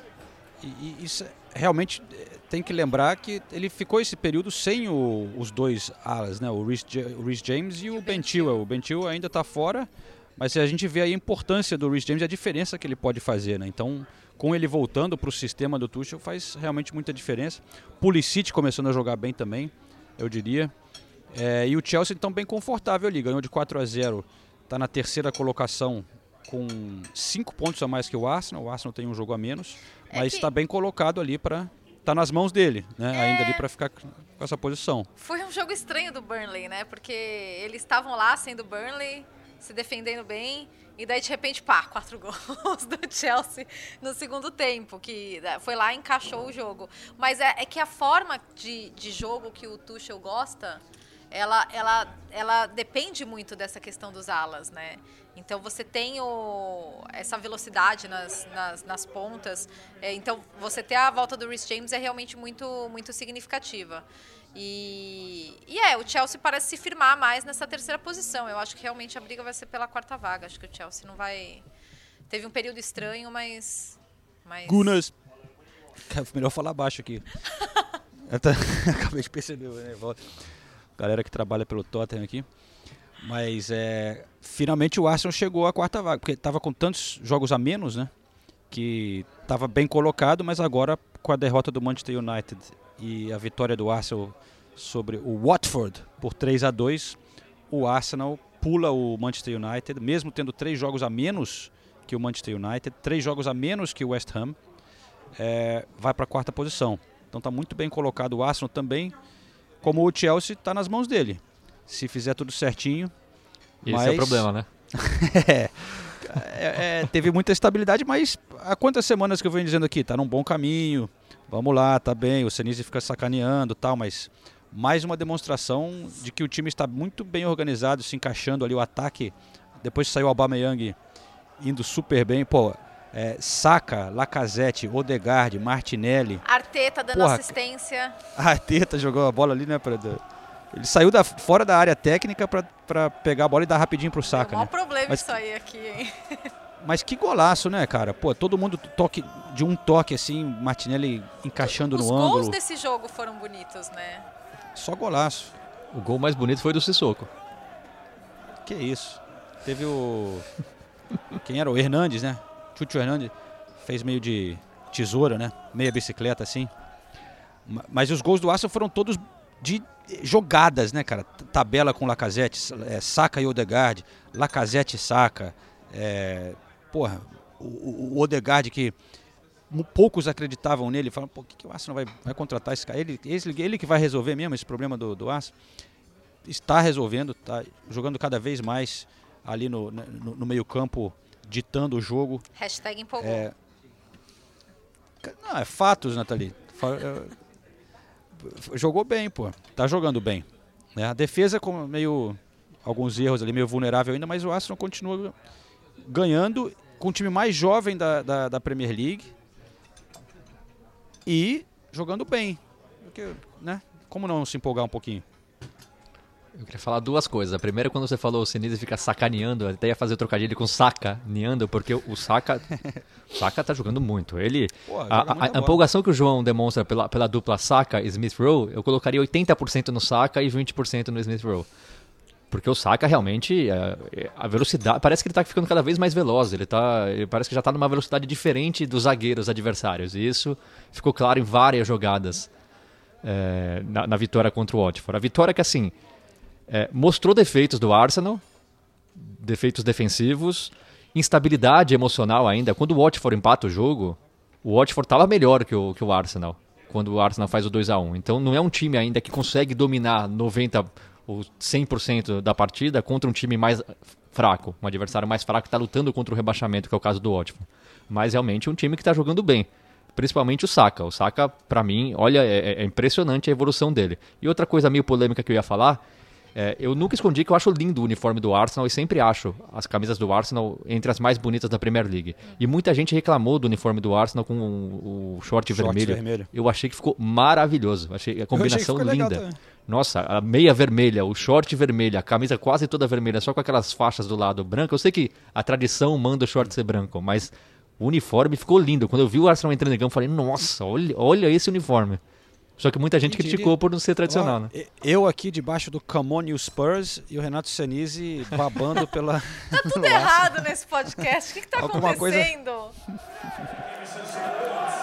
E, e isso é- realmente eh, tem que lembrar que ele ficou esse período sem o- os dois alas, né? O Rhys James e o Ben Chilwell. O Ben Chilwell ainda está fora, mas a gente vê a importância do Rhys James e a diferença que ele pode fazer, né? Então, com ele voltando para o sistema do Tuchel faz realmente muita diferença. Pulisic começando a jogar bem também, eu diria. É, e o Chelsea então bem confortável ali, ganhou de 4 a 0, está na terceira colocação com 5 pontos a mais que o Arsenal. O Arsenal tem um jogo a menos, É mas que- está bem colocado ali para tá nas mãos dele, né? Ainda ali para ficar com essa posição. Foi um jogo estranho do Burnley, né? Porque eles estavam lá sendo Burnley, se defendendo bem, e daí de repente, pá, quatro gols do Chelsea no segundo tempo, que né, foi lá e encaixou o jogo. Mas é, é que a forma de, de jogo que o Tuchel gosta, ela, ela, ela depende muito dessa questão dos alas, né? Então você tem o, essa velocidade nas, nas, nas pontas. é, então você ter a volta do Rhys James é realmente muito, muito significativa. E, e é, o Chelsea parece se firmar mais nessa terceira posição. Eu acho que realmente a briga vai ser pela quarta vaga. Acho que o Chelsea não vai. Teve um período estranho, mas. mas... Gunas. Melhor falar baixo aqui. Eu Acabei de perceber, né? Volta. Galera que trabalha pelo Tottenham aqui. Mas é, finalmente o Arsenal chegou à quarta vaga, porque estava com tantos jogos a menos, né? Que estava bem colocado, mas agora com a derrota do Manchester United e a vitória do Arsenal sobre o Watford por 3 a 2 o Arsenal pula o Manchester United, mesmo tendo três jogos a menos que o Manchester United, três jogos a menos que o West Ham, é, vai para a quarta posição. Então está muito bem colocado o Arsenal também, como o Chelsea está nas mãos dele. Se fizer tudo certinho. Esse mas... é o problema, né? é, é, é, teve muita estabilidade, mas há quantas semanas que eu venho dizendo aqui? Tá num bom caminho, vamos lá, tá bem. O Senise fica sacaneando tal, mas mais uma demonstração de que o time está muito bem organizado, se encaixando ali o ataque. Depois que saiu o Aubameyang indo super bem, pô. É, Saka, Lacazette, Odegaard, Martinelli. Arteta dando Porra, assistência. Arteta jogou a bola ali, né? Pra, ele saiu da, fora da área técnica para pegar a bola e dar rapidinho pro Saka. É o maior né? problema Mas- isso aí aqui, hein? Mas que golaço, né, cara? Pô, todo mundo toque de um toque assim, Martinelli encaixando Os no gols ângulo. desse jogo foram bonitos, né? Só golaço. O gol mais bonito foi do Sissoko. Que isso. Teve o. Quem era? O Hernandes, né? Chucho Hernandes. Fez meio de tesoura, né? Meia bicicleta assim. Ma- Mas os gols do Arsenal foram todos de jogadas, né, cara? Tabela com Lacazette, é, Saka e Odegaard, Lacazette Saka. É, porra, o, o- Odegaard que poucos acreditavam nele, falaram, pô, o que, que o Arsenal vai, vai contratar esse cara? Ele, ele, ele que vai resolver mesmo esse problema do, do Arsenal? Está resolvendo, está jogando cada vez mais ali no, no, no meio campo, ditando o jogo. Hashtag empolgou. É, não, é fatos, Nathalie. Jogou bem, pô. Tá jogando bem. né? A defesa com meio. alguns erros ali, meio vulnerável ainda, mas o Arsenal continua ganhando com o time mais jovem da, da, da Premier League e jogando bem. Porque, né? Como não se empolgar um pouquinho? Eu queria falar duas coisas. A primeira, quando você falou o Sinise fica sacaneando, até ia fazer o trocadilho com sacaneando, porque o Saka, o Saka tá jogando muito. Ele, Pô, a, a- muita a empolgação que o João demonstra pela, pela dupla Saka e Smith Rowe, eu colocaria 80% no Saka e 20% no Smith Rowe. Porque o Saka realmente, é, a velocidade, parece que ele tá ficando cada vez mais veloz, ele, tá, ele parece que já tá numa velocidade diferente dos zagueiros adversários, e isso ficou claro em várias jogadas é, na, na, vitória contra o Watford. A vitória que, assim, é, mostrou defeitos do Arsenal, defeitos defensivos, instabilidade emocional ainda. Quando o Watford empata o jogo, o Watford estava melhor que o, que o Arsenal, quando o Arsenal faz o 2 a 1 Então não é um time ainda que consegue dominar 90 ou 100% da partida contra um time mais fraco, um adversário mais fraco que está lutando contra o rebaixamento, que é o caso do Watford. Mas realmente um time que está jogando bem. Principalmente o Saka. O Saka, para mim, olha, é, é impressionante a evolução dele. E outra coisa meio polêmica que eu ia falar é, eu nunca escondi que eu acho lindo o uniforme do Arsenal e sempre acho as camisas do Arsenal entre as mais bonitas da Premier League. E muita gente reclamou do uniforme do Arsenal com o, o short, short vermelho. vermelho. Eu achei que ficou maravilhoso. Achei a combinação achei linda. Nossa, a meia vermelha, o short vermelho, a camisa quase toda vermelha, só com aquelas faixas do lado branco. Eu sei que a tradição manda o short ser branco, mas o uniforme ficou lindo. Quando eu vi o Arsenal entrando em campo, eu falei, nossa, olha, olha esse uniforme. Só que muita gente criticou por não ser tradicional, né? Eu aqui debaixo do Come On You Spurs e o Renato Senise babando pela. tá tudo errado nesse podcast. O que, que tá Alguma acontecendo? Coisa...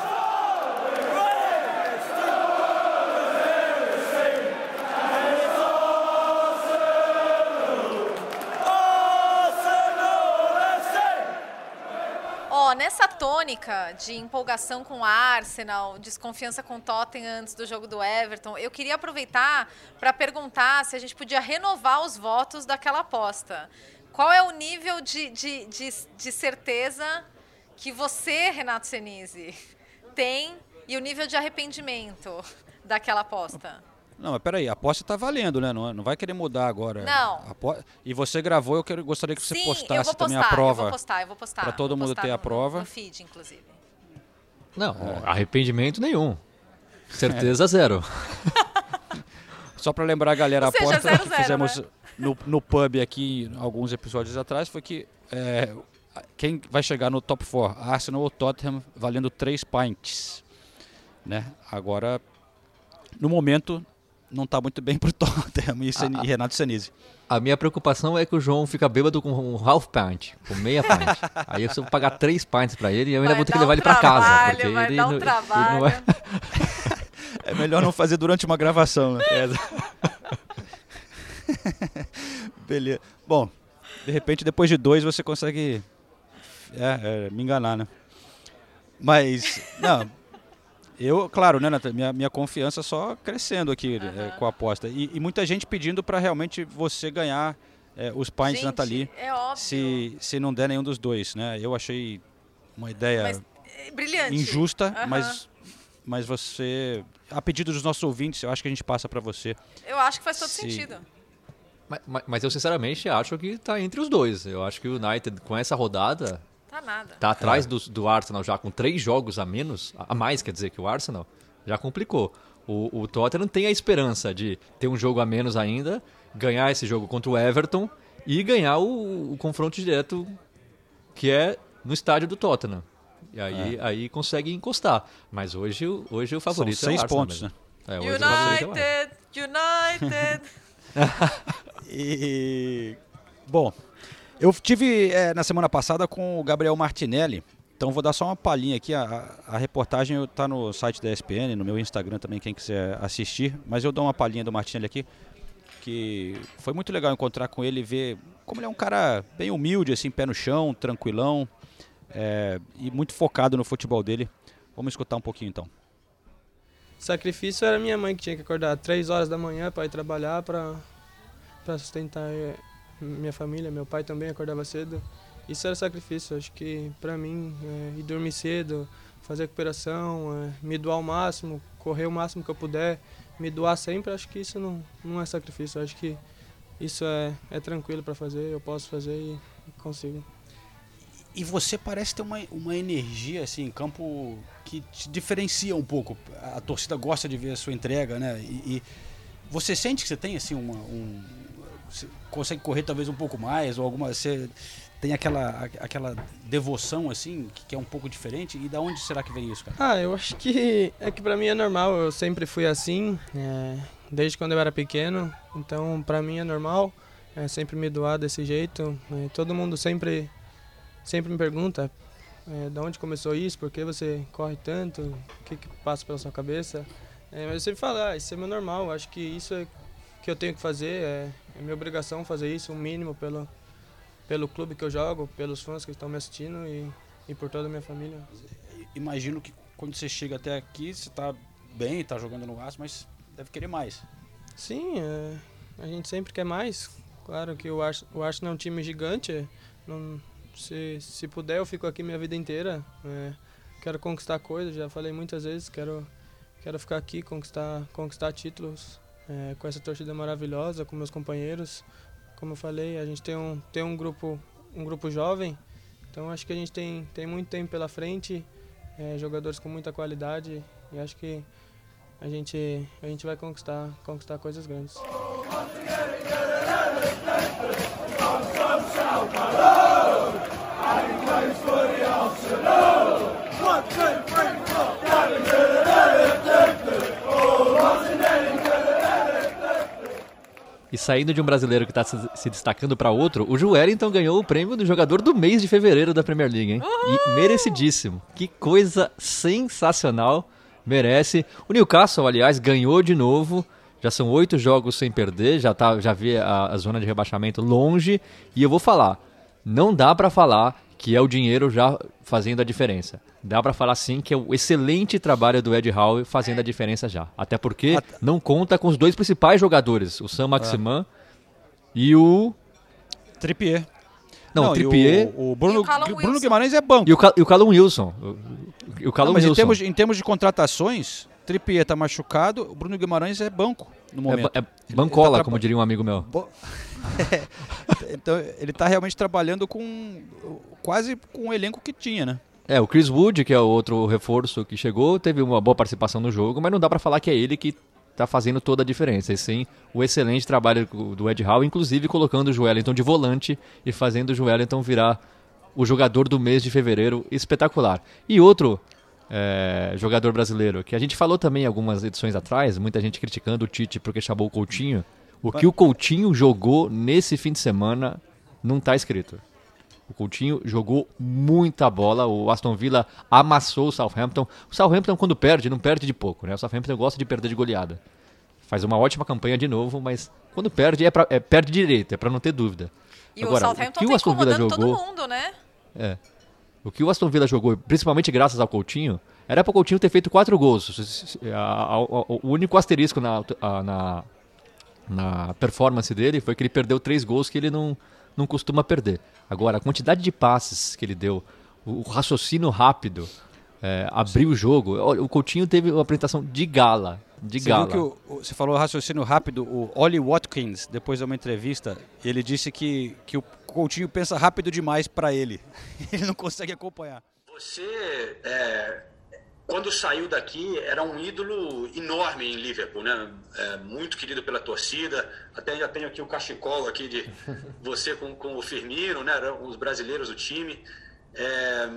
nessa tônica de empolgação com o Arsenal, desconfiança com o Tottenham antes do jogo do Everton, eu queria aproveitar para perguntar se a gente podia renovar os votos daquela aposta. Qual é o nível de, de, de, de certeza que você, Renato Senise, tem e o nível de arrependimento daquela aposta? Não, mas peraí, a aposta está valendo, né? Não, não vai querer mudar agora. Não. E você gravou, eu quero, gostaria que você Sim, postasse postar, também a prova. Eu vou postar, eu vou postar. Para todo mundo ter no, a prova. No feed, inclusive. Não, é. arrependimento nenhum. Certeza é. zero. Só para lembrar a galera, a aposta zero, que fizemos né? no, no pub aqui alguns episódios atrás foi que é, quem vai chegar no top 4, Arsenal ou Tottenham, valendo 3 pints. Né? Agora, no momento, não está muito bem pro Tottenham e, Sen, e Renato Senise. A minha preocupação é que o João fica bêbado com um half pint, com meia pint. Aí eu vou pagar três pints para ele e eu ainda vai vou ter que levar um ele para casa. Porque vai ele, dar um não, trabalho. Não vai... é melhor não fazer durante uma gravação, né? É. Beleza. Bom, de repente depois de dois você consegue é, é, me enganar, né? Mas, não, eu, claro, né, Nathan, minha, minha confiança só crescendo aqui uhum. é, com a aposta. E, e, muita gente pedindo para realmente você ganhar é, os pints Nathalie. É óbvio. Se, se não der nenhum dos dois, né? Eu achei uma ideia mas, é, brilhante. injusta, uhum. mas, mas você. A pedido dos nossos ouvintes, eu acho que a gente passa para você. Eu acho que faz todo se... sentido. Mas, mas, eu sinceramente acho que está entre os dois. Eu acho que o United, com essa rodada, Tá nada. Tá atrás é. do, do Arsenal já com três jogos a menos, a mais quer dizer que o Arsenal, já complicou. O, o Tottenham tem a esperança de ter um jogo a menos ainda, ganhar esse jogo contra o Everton e ganhar o, o confronto direto que é no estádio do Tottenham. E aí, é. aí consegue encostar. Mas hoje, hoje o favorito São seis é o Arsenal pontos, mesmo. né? É, United, United. e bom, eu tive é, na semana passada com o Gabriel Martinelli, então vou dar só uma palhinha aqui. A, a reportagem está no site da ESPN, no meu Instagram também, quem quiser assistir. Mas eu dou uma palhinha do Martinelli aqui, que foi muito legal encontrar com ele e ver como ele é um cara bem humilde, assim, pé no chão, tranquilão é, e muito focado no futebol dele. Vamos escutar um pouquinho então. sacrifício era minha mãe que tinha que acordar três horas da manhã para ir trabalhar para sustentar é, minha família, meu pai também acordava cedo. Isso era sacrifício. Acho que para mim, é, ir dormir cedo, fazer recuperação, é, me doar ao máximo, correr o máximo que eu puder, me doar sempre, acho que isso não, não é sacrifício. Acho que isso é, é tranquilo para fazer, eu posso fazer e, e consigo. E você parece ter uma, uma energia assim, em campo que te diferencia um pouco. A torcida gosta de ver a sua entrega, né? E, e você sente que você tem assim uma, um, você consegue correr talvez um pouco mais ou alguma você tem aquela aquela devoção assim que é um pouco diferente e da onde será que vem isso cara ah eu acho que é que para mim é normal eu sempre fui assim é, desde quando eu era pequeno então para mim é normal é, sempre me doar desse jeito. É, todo mundo sempre, sempre me pergunta é, de onde começou isso, por que você corre tanto, o que, que passa pela sua cabeça. É, mas eu sempre falo, ah, isso é meu normal, acho que isso é que eu tenho que fazer, é, minha obrigação fazer isso, o um mínimo pelo, pelo clube que eu jogo, pelos fãs que estão me assistindo e, e por toda a minha família. Imagino que quando você chega até aqui, você está bem, está jogando no Aço, mas deve querer mais. Sim, é, a gente sempre quer mais. Claro que o Arsenal é um time gigante. Não, se, se puder, eu fico aqui minha vida inteira. É, quero conquistar coisas, já falei muitas vezes. Quero, quero ficar aqui, conquistar, conquistar títulos é, com essa torcida maravilhosa, com meus companheiros. Como eu falei, a gente tem um, tem um, grupo, um grupo jovem, então acho que a gente tem, tem muito tempo pela frente, é, jogadores com muita qualidade e acho que a gente, a gente vai conquistar, conquistar coisas grandes. E saindo de um brasileiro que está se destacando para outro, o Joelinton ganhou o prêmio do jogador do mês de fevereiro da Premier League, hein? E merecidíssimo. Que coisa sensacional. Merece. O Newcastle, aliás, ganhou de novo. Já são oito jogos sem perder, já, tá, já vê a, a zona de rebaixamento longe. E eu vou falar, não dá para falar que é o dinheiro já fazendo a diferença. Dá para falar sim que é o excelente trabalho do Ed Howe fazendo a diferença já. Até porque não conta com os dois principais jogadores, o Sam Maximan é. e o Trippier. Não, não o Trippier. O, o Bruno, o Bruno Guimarães é banco. E o, e o Callum Wilson. O, o Callum não, mas Wilson. Em, termos, em termos de contratações, Trippier tá machucado, o Bruno Guimarães é banco no momento. É, é bancola, tá como diria um amigo meu. Bo... então ele está realmente trabalhando com quase com o elenco que tinha, né? É, o Chris Wood, que é o outro reforço que chegou, teve uma boa participação no jogo, mas não dá para falar que é ele que está fazendo toda a diferença. E sim, o excelente trabalho do Ed Howe, inclusive colocando o Joelinton de volante e fazendo o Joelinton virar o jogador do mês de fevereiro espetacular. E outro é, jogador brasileiro, que a gente falou também algumas edições atrás, muita gente criticando o Tite porque chamou o Coutinho. O que o Coutinho jogou nesse fim de semana não está escrito. O Coutinho jogou muita bola, o Aston Villa amassou o Southampton. O Southampton, quando perde, não perde de pouco, né? O Southampton gosta de perder de goleada. Faz uma ótima campanha de novo, mas quando perde, é, pra, é perde direito, é para não ter dúvida. E Agora, o Southampton o que o tá Aston Villa jogou, todo mundo, né? É. O que o Aston Villa jogou, principalmente graças ao Coutinho, era para o Coutinho ter feito quatro gols. O único asterisco na, na, na performance dele foi que ele perdeu três gols que ele não, não costuma perder. Agora, a quantidade de passes que ele deu, o, raciocínio rápido, é, abriu o jogo. O Coutinho teve uma apresentação de gala. De você gala. Viu que o, você falou raciocínio rápido, o Ollie Watkins, depois de uma entrevista, ele disse que, que o Coutinho pensa rápido demais para ele. ele não consegue acompanhar. Você é, quando saiu daqui, era um ídolo enorme em Liverpool, né? É, muito querido pela torcida. Até já tenho aqui o cachecol aqui de você com, com o Firmino, né? Os brasileiros do time. É,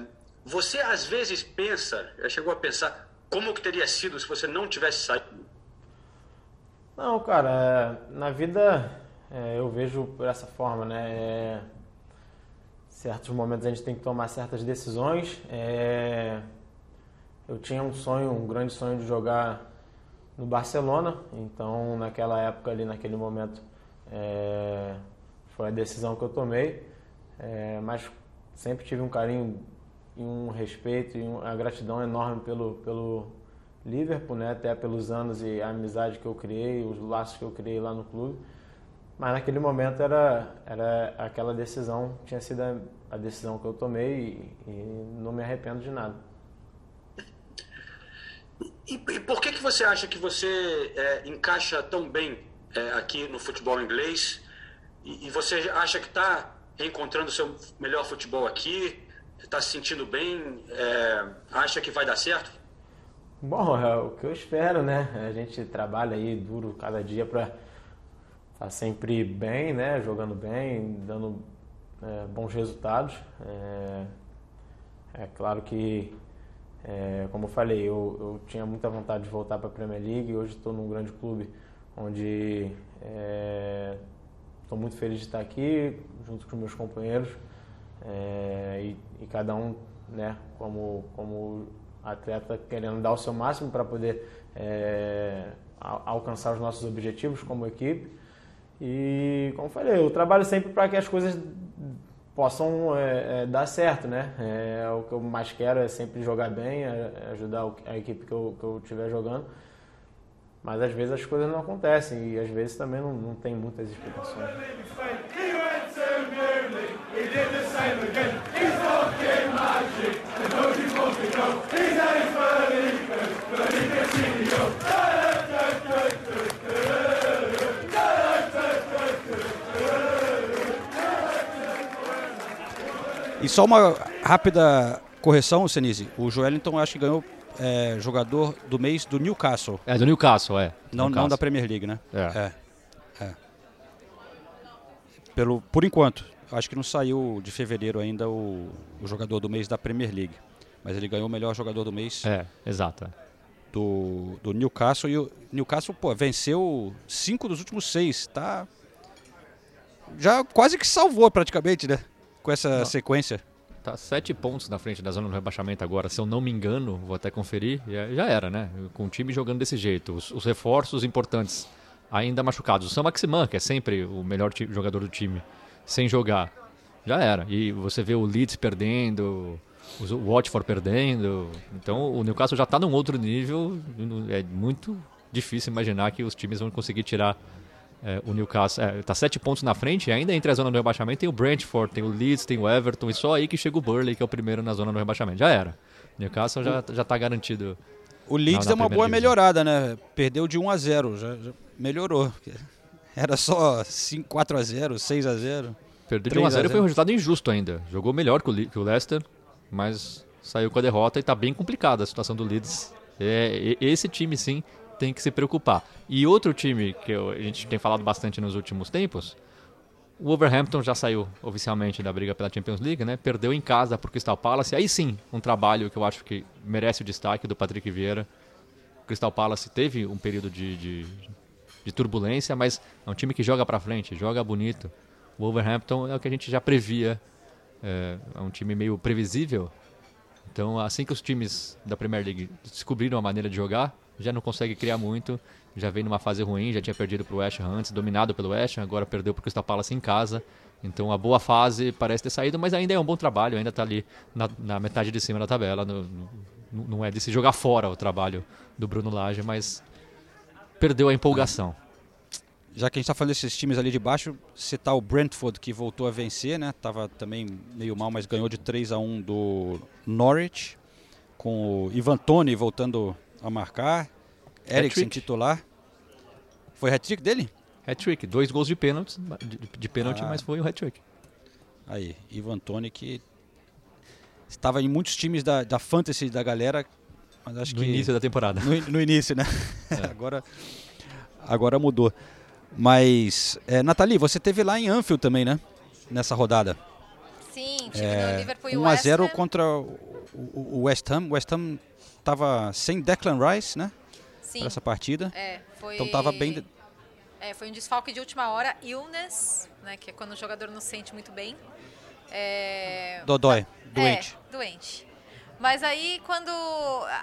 você às vezes pensa, chegou a pensar, como que teria sido se você não tivesse saído? Não, cara, é, na vida é, eu vejo por essa forma, né? É, certos momentos a gente tem que tomar certas decisões. É, eu tinha um sonho, um grande sonho de jogar no Barcelona, então naquela época ali, naquele momento, é, foi a decisão que eu tomei, é, mas sempre tive um carinho e um respeito e uma gratidão enorme pelo, pelo Liverpool, né? até pelos anos e a amizade que eu criei, os laços que eu criei lá no clube. Mas naquele momento era, era aquela decisão, tinha sido a, a decisão que eu tomei e, e não me arrependo de nada. E, e, por que, que você acha que você é, encaixa tão bem é, aqui no futebol inglês? E, e você acha que está reencontrando seu melhor futebol aqui? Está se sentindo bem? É, acha que vai dar certo? Bom, é o que eu espero, né? A gente trabalha aí duro cada dia para estar tá sempre bem, né? Jogando bem, dando é, bons resultados. É, é claro que é, como eu falei, eu, eu, tinha muita vontade de voltar para a Premier League. Hoje estou num grande clube onde é, estou muito feliz de estar aqui, junto com os meus companheiros, é, e, e, cada um, né, como, como atleta, querendo dar o seu máximo para poder é, alcançar os nossos objetivos como equipe. E, como falei, eu trabalho sempre para que as coisas possam é, é, dar certo, né? É, o que eu mais quero é sempre jogar bem, é, é ajudar a equipe que eu, que eu estiver jogando. Mas às vezes as coisas não acontecem e às vezes também não, não tem muitas explicações. E só uma rápida correção, Senise. O Joelinton acho que ganhou é, jogador do mês do Newcastle. É, do Newcastle, é. Não, Newcastle. não da Premier League, né? É. é. é. Pelo, por enquanto. Acho que não saiu de fevereiro ainda o, o, jogador do mês da Premier League. Mas ele ganhou o melhor jogador do mês. É, exato. Do, do Newcastle. E o Newcastle, pô, venceu cinco dos últimos seis. Tá. Já quase que salvou praticamente, né? Com essa não. sequência. Tá sete pontos na frente da zona do rebaixamento agora, se eu não me engano, vou até conferir, já era, né? Com o time jogando desse jeito. Os, os reforços importantes ainda machucados. O Sam Maximan, que é sempre o melhor jogador do time, sem jogar, já era. E você vê o Leeds perdendo, o Watford perdendo. Então o Newcastle já está num outro nível. É muito difícil imaginar que os times vão conseguir tirar é, o Newcastle está é, sete pontos na frente, ainda entre a zona do rebaixamento tem o Brentford, tem o Leeds, tem o Everton, e só aí que chega o Burley, que é o primeiro na zona do rebaixamento. Já era. O Newcastle já, já tá garantido. O Leeds deu uma boa divisão. melhorada, né? Perdeu de 1 a 0 já, já melhorou. Era só 5, 4 a 0 6 a 0 Perdeu de 1 a 0 e foi um resultado injusto ainda. Jogou melhor que o, que o Leicester, mas saiu com a derrota e está bem complicada a situação do Leeds. É, esse time, sim, tem que se preocupar. E outro time que eu, a gente tem falado bastante nos últimos tempos, o Wolverhampton já saiu oficialmente da briga pela Champions League, né? Perdeu em casa para o Crystal Palace. Aí sim, um trabalho que eu acho que merece o destaque do Patrick Vieira. O Crystal Palace teve um período de, de, de turbulência, mas é um time que joga para frente, joga bonito. O Wolverhampton é o que a gente já previa. É, é um time meio previsível. Então, assim que os times da Premier League descobriram a maneira de jogar, já não consegue criar muito, já vem numa fase ruim, já tinha perdido para o West Ham antes, dominado pelo West Ham, agora perdeu para o Crystal Palace em casa. Então a boa fase parece ter saído, mas ainda é um bom trabalho, ainda está ali na, na, metade de cima da tabela. No, no, não é de se jogar fora o trabalho do Bruno Lage, mas perdeu a empolgação. Já que a gente está falando desses times ali de baixo, citar o Brentford que voltou a vencer, né? Tava também meio mal, mas ganhou de 3 a 1 do Norwich, com o Ivan Toni voltando a marcar. Eriksen titular. Foi hat-trick dele? Hat-trick, dois gols de pênalti, de, de pênalti, ah. mas foi o hat-trick. Aí, Ivan Toni que estava em muitos times da, da fantasy da galera, mas acho no que início da temporada. No, no início, né? É. agora, agora mudou. Mas, é, Nathalie, você teve lá em Anfield também, né? Nessa rodada. Sim, time é, do Liverpool e 1 a 0 contra o, o West Ham. West Ham estava sem Declan Rice, né? Sim. Para essa partida. É, foi... Então estava bem. É, foi um desfalque de última hora, illness, né? Que é quando o jogador não se sente muito bem. É... Dodói, doente. É, doente. Mas aí quando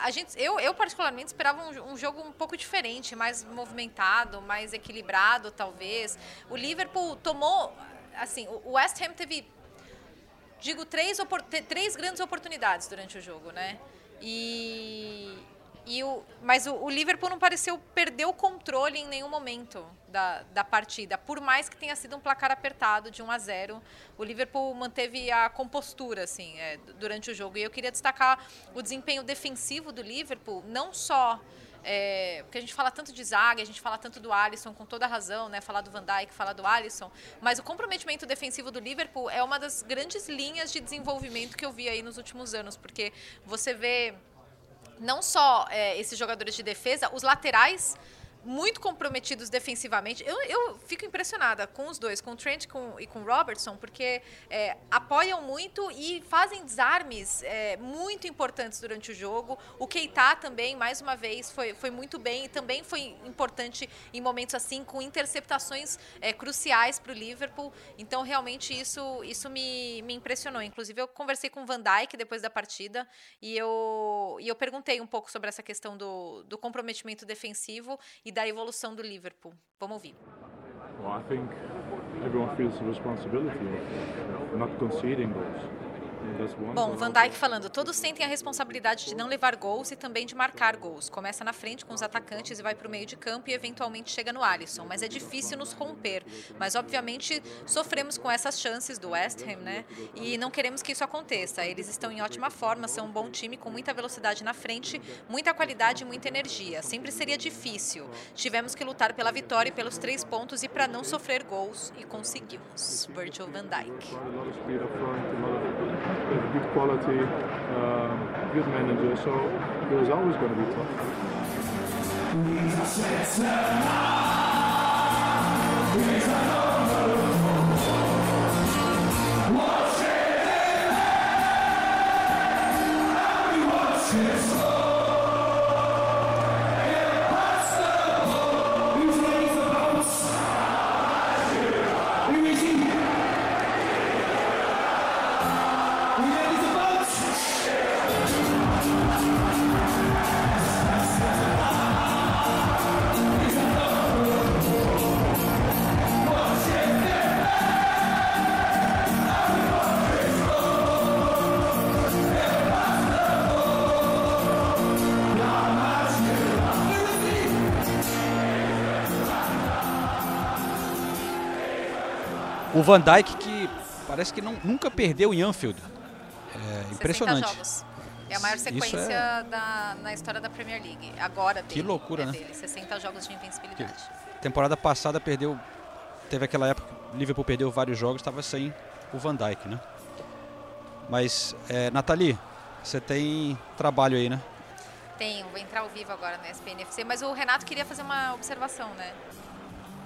a gente, eu, eu particularmente esperava um, um, jogo um pouco diferente, mais movimentado, mais equilibrado, talvez. O Liverpool tomou, assim, o West Ham teve, digo, três, três grandes oportunidades durante o jogo, né? E, e o, mas o, o, Liverpool não pareceu perder o controle em nenhum momento da, da partida. Por mais que tenha sido um placar apertado de 1 a 0, o Liverpool manteve a compostura assim, é, durante o jogo. E eu queria destacar o desempenho defensivo do Liverpool, não só é, porque a gente fala tanto de zaga, a gente fala tanto do Alisson, com toda razão, né? Falar do Van Dijk, falar do Alisson. Mas o comprometimento defensivo do Liverpool é uma das grandes linhas de desenvolvimento que eu vi aí nos últimos anos, porque você vê não só é, esses jogadores de defesa, os laterais muito comprometidos defensivamente. Eu, eu fico impressionada com os dois, com o Trent com, e com o Robertson, porque é, apoiam muito e fazem desarmes é, muito importantes durante o jogo. O Keita também, mais uma vez, foi, foi muito bem e também foi importante em momentos assim, com interceptações é, cruciais para o Liverpool. Então, realmente, isso, isso me, me impressionou. Inclusive, eu conversei com o Van Dijk depois da partida e eu, e eu perguntei um pouco sobre essa questão do, do comprometimento defensivo e da evolução do Liverpool. Vamos ouvir. Well, I think everyone feels the responsibility of not conceding goals. Bom, Van Dijk falando, todos sentem a responsabilidade de não levar gols e também de marcar gols. Começa na frente com os atacantes e vai para o meio de campo e eventualmente chega no Alisson, mas é difícil nos romper. Mas obviamente sofremos com essas chances do West Ham, né? E não queremos que isso aconteça. Eles estão em ótima forma, são um bom time com muita velocidade na frente, muita qualidade e muita energia. Sempre seria difícil. Tivemos que lutar pela vitória e pelos três pontos e para não sofrer gols e conseguimos. Virgil van Dijk. Good quality, um, good manager, so it was always going to be tough. O Van Dijk que parece que não, nunca perdeu em Anfield. É impressionante. Jogos. É a maior sequência é... da, na história da Premier League. Agora dele. Que loucura, é né? Dele, 60 jogos de invencibilidade. Que temporada passada perdeu. Teve aquela época o Liverpool perdeu vários jogos, estava sem o Van Dijk, né? Mas, é, Nathalie, você tem trabalho aí, né? Tenho, vou entrar ao vivo agora na SPNFC, mas o Renato queria fazer uma observação, né?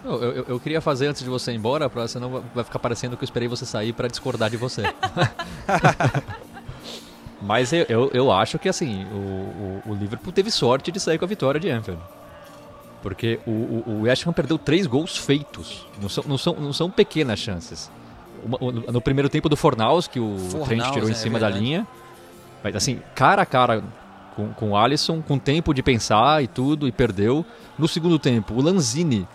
Eu, eu, eu, queria fazer antes de você ir embora, pra, senão vai ficar parecendo que eu esperei você sair para discordar de você. Mas eu, eu, eu, acho que assim, o, o, o, Liverpool teve sorte de sair com a vitória de Anfield. Porque o, o, o West Ham perdeu três gols feitos. Não são, não são, não são pequenas chances. Uma, no primeiro tempo do Fornaus, que o Fornaus, Trent tirou em é cima da linha. Mas assim, cara a cara com, com o Alisson, com tempo de pensar e tudo, e perdeu. No segundo tempo, o Lanzini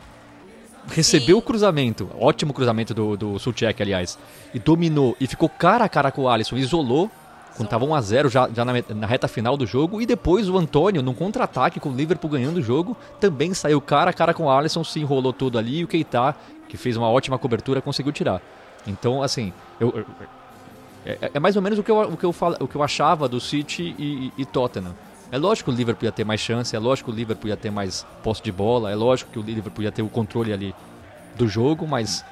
recebeu Sim. o cruzamento, ótimo cruzamento do, do Sulchek, aliás, e dominou e ficou cara a cara com o Alisson, isolou, quando estava 1x0 já, já na, na, reta final do jogo, e depois o Antônio, num contra-ataque com o Liverpool ganhando o jogo, também saiu cara a cara com o Alisson, se enrolou todo ali, e o Keita, que fez uma ótima cobertura, conseguiu tirar. Então, assim, eu, eu é, é, mais ou menos o que eu, o que eu, fala, o que eu achava do City e, e, e Tottenham. É lógico que o Liverpool ia ter mais chance, é lógico que o Liverpool ia ter mais posse de bola, é lógico que o Liverpool ia ter o controle ali do jogo, mas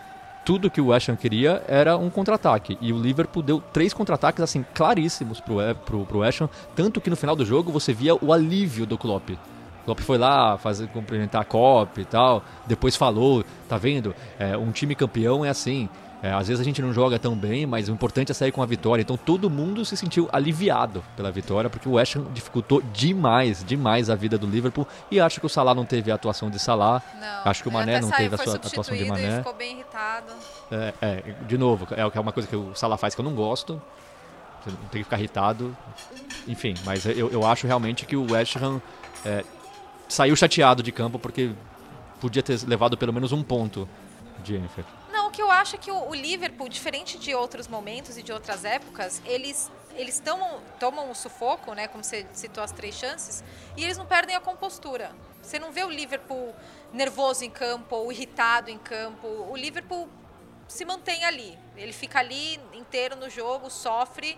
tudo que o West Ham queria era um contra-ataque. E o Liverpool deu três contra-ataques assim claríssimos pro, pro, pro West Ham, tanto que no final do jogo você via o alívio do Klopp. O Klopp foi lá fazer cumprimentar a Cop e tal, depois falou, tá vendo? É, um time campeão é assim. É, às vezes a gente não joga tão bem, mas o importante é sair com a vitória. Então todo mundo se sentiu aliviado pela vitória, porque o West Ham dificultou demais, demais a vida do Liverpool. E acho que o Salah não teve a atuação de Salah. Não, acho que o Mané não teve a sua atuação de Mané. ficou bem irritado. É, é, de novo, é, é uma coisa que o Salah faz que eu não gosto. Você não tem que ficar irritado. Enfim, mas eu, eu acho realmente que o West Ham é, saiu chateado de campo porque podia ter levado pelo menos um ponto de Enfield acho que o, o, Liverpool, diferente de outros momentos e de outras épocas, eles eles tomam, tomam o sufoco, né, como você citou as três chances, e eles não perdem a compostura. Você não vê o Liverpool nervoso em campo ou irritado em campo. O Liverpool se mantém ali. Ele fica ali inteiro no jogo, sofre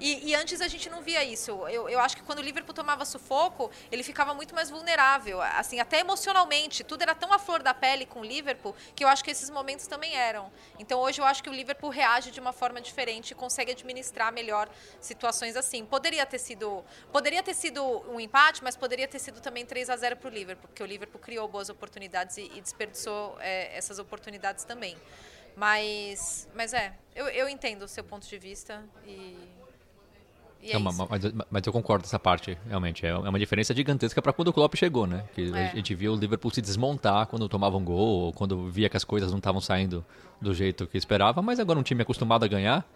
E, e, antes a gente não via isso. Eu, eu acho que quando o Liverpool tomava sufoco, ele ficava muito mais vulnerável. Assim, até emocionalmente. Tudo era tão à flor da pele com o Liverpool que eu acho que esses momentos também eram. Então hoje eu acho que o Liverpool reage de uma forma diferente e consegue administrar melhor situações assim. Poderia ter sido, poderia ter sido um empate, mas poderia ter sido também 3 a 0 para o Liverpool, porque o Liverpool criou boas oportunidades e, e desperdiçou é, essas oportunidades também. Mas, mas é, eu, eu entendo o seu ponto de vista e é não, mas, mas, eu concordo essa parte, realmente. É uma diferença gigantesca para quando o Klopp chegou, né? Que é. a gente via o Liverpool se desmontar quando tomava um gol, ou quando via que as coisas não estavam saindo do jeito que esperava. Mas agora um time acostumado a ganhar,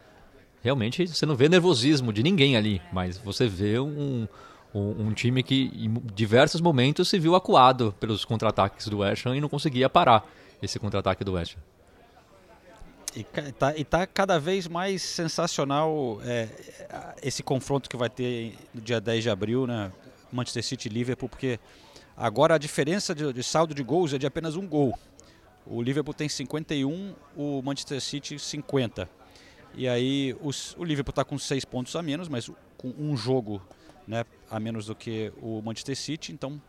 realmente você não vê nervosismo de ninguém ali, mas você vê um, um, um time que em diversos momentos se viu acuado pelos contra-ataques do West Ham e não conseguia parar esse contra-ataque do West Ham. E tá, e tá cada vez mais sensacional é, esse confronto que vai ter no dia 10 de abril, né? Manchester City e Liverpool, porque agora a diferença de, de, saldo de gols é de apenas um gol. O Liverpool tem 51, o Manchester City 50. E aí os, o Liverpool está com seis pontos a menos, mas com um jogo né, a menos do que o Manchester City, então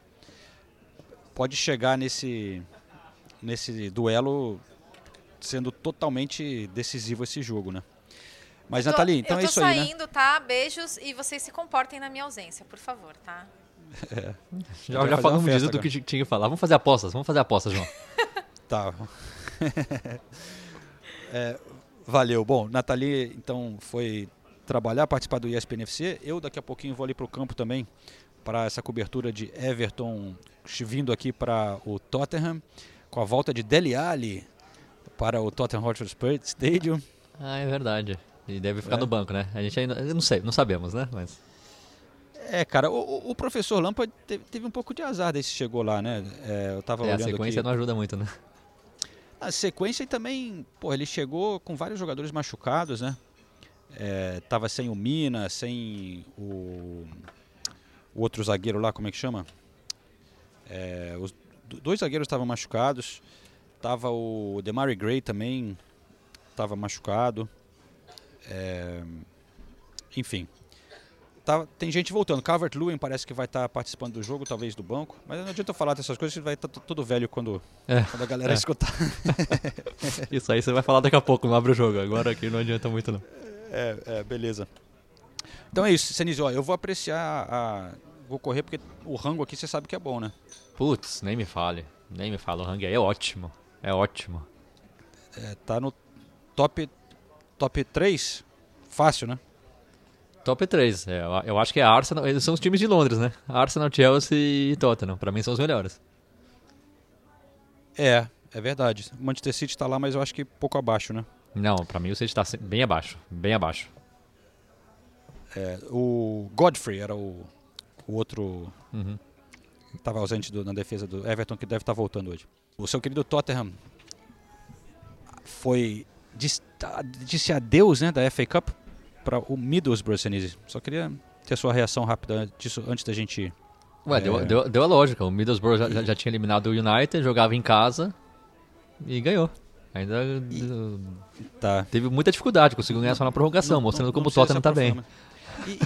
pode chegar nesse, nesse duelo sendo totalmente decisivo esse jogo, né? Mas, tô, Nathalie, então é isso aí, Eu tô saindo, tá? Beijos e vocês se comportem na minha ausência, por favor, tá? É. Já, já falamos disso do que tinha que falar. Vamos fazer apostas, vamos fazer apostas, João. tá. é, valeu. Bom, Nathalie, então, foi trabalhar, participar do ESPN FC. Eu, daqui a pouquinho, vou ali para o campo também para essa cobertura de Everton vindo aqui para o Tottenham, com a volta de Dele Alli para o Tottenham Hotspur Stadium. Ah, é verdade. E deve ficar é. no banco, né? A gente ainda não sei, não sabemos, né? Mas é, cara, o, o professor Lampa teve, teve, um pouco de azar desse chegou lá, né? É, eu tava é, olhando a sequência aqui. não ajuda muito, né? A sequência e também, pô, ele chegou com vários jogadores machucados, né? É, tava sem o Mina, sem o, o outro zagueiro lá, como é que chama? É, os dois zagueiros estavam machucados. Tava o Demary Gray também, estava machucado. É, enfim. Tá, tem gente voltando. Calvert Lewin parece que vai estar tá participando do jogo, talvez do banco. Mas não adianta eu falar dessas coisas, vai estar tá todo velho quando, é, quando a galera é. escutar. Isso aí você vai falar daqui a pouco, não abre o jogo. Agora aqui não adianta muito não. É, é beleza. Então é isso, Senise, ó, eu vou apreciar a... Vou correr porque o rango aqui você sabe que é bom, né? Putz, nem me fale. Nem me fala, o rango aí é ótimo. É ótimo. É, tá no top, top 3? Fácil, né? Top 3. É, eu acho que é Arsenal. Eles são os times de Londres, né? Arsenal, Chelsea e Tottenham. Pra mim são os melhores. É, é verdade. O Manchester City tá lá, mas eu acho que pouco abaixo, né? Não, pra mim o City tá bem abaixo. Bem abaixo. É, o Godfrey era o, o outro. Uhum. Tava ausente do, na defesa do Everton, que deve estar tá voltando hoje. O seu querido Tottenham foi disse adeus né, da FA Cup para o Middlesbrough, Senise. Só queria ter a sua reação rápida disso antes da gente. Ué, é... deu, deu, deu, a lógica. O Middlesbrough já, já, tinha eliminado o United, jogava em casa e ganhou. Ainda e, tá. teve muita dificuldade, conseguiu ganhar só na prorrogação, não, mostrando não, como o Tottenham está bem. E,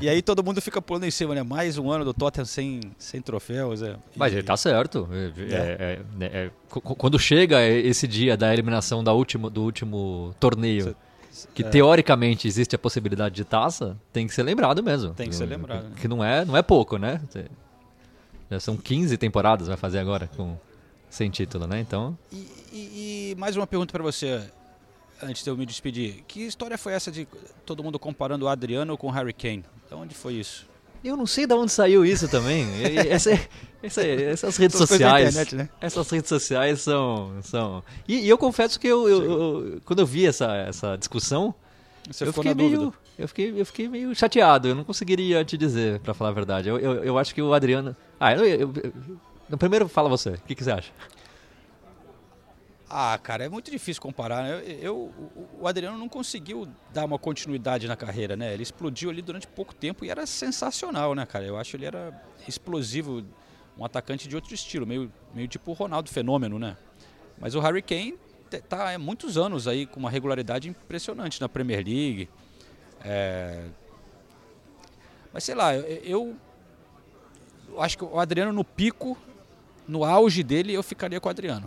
e aí todo mundo fica pulando em cima, né? Mais um ano do Tottenham sem, sem troféus. É. Mas ele tá certo. É. É, é, é quando chega esse dia da eliminação da último, do último torneio, que teoricamente existe a possibilidade de taça, tem que ser lembrado mesmo. Tem que ser lembrado. Que, que não, é, não é pouco, né? Já são 15 temporadas vai fazer agora com sem título, né? Então. E, e, e mais uma pergunta para você antes de eu me despedir, que história foi essa de todo mundo comparando o Adriano com o Harry Kane? De onde foi isso? Eu não sei de onde saiu isso também. essa, essa, essas redes sociais. Internet, né? Essas redes sociais são. são... E, e eu confesso que eu, eu, eu, quando eu vi essa, essa discussão, Você eu fiquei meio. Eu fiquei, eu fiquei meio chateado, eu não conseguiria te dizer, para falar a verdade. Eu, eu, eu acho que o Adriano. Ah, eu, eu, eu, primeiro fala você, o que, que você acha? Ah, cara, é muito difícil comparar. Né? Eu, eu, o Adriano não conseguiu dar uma continuidade na carreira, né? Ele explodiu ali durante pouco tempo e era sensacional, né, cara? Eu acho que ele era explosivo, um atacante de outro estilo, meio, meio tipo o Ronaldo Fenômeno, né? Mas o Harry Kane tá há muitos anos aí com uma regularidade impressionante na Premier League. É... Mas sei lá, eu, eu acho que o Adriano no pico, no auge dele, eu ficaria com o Adriano.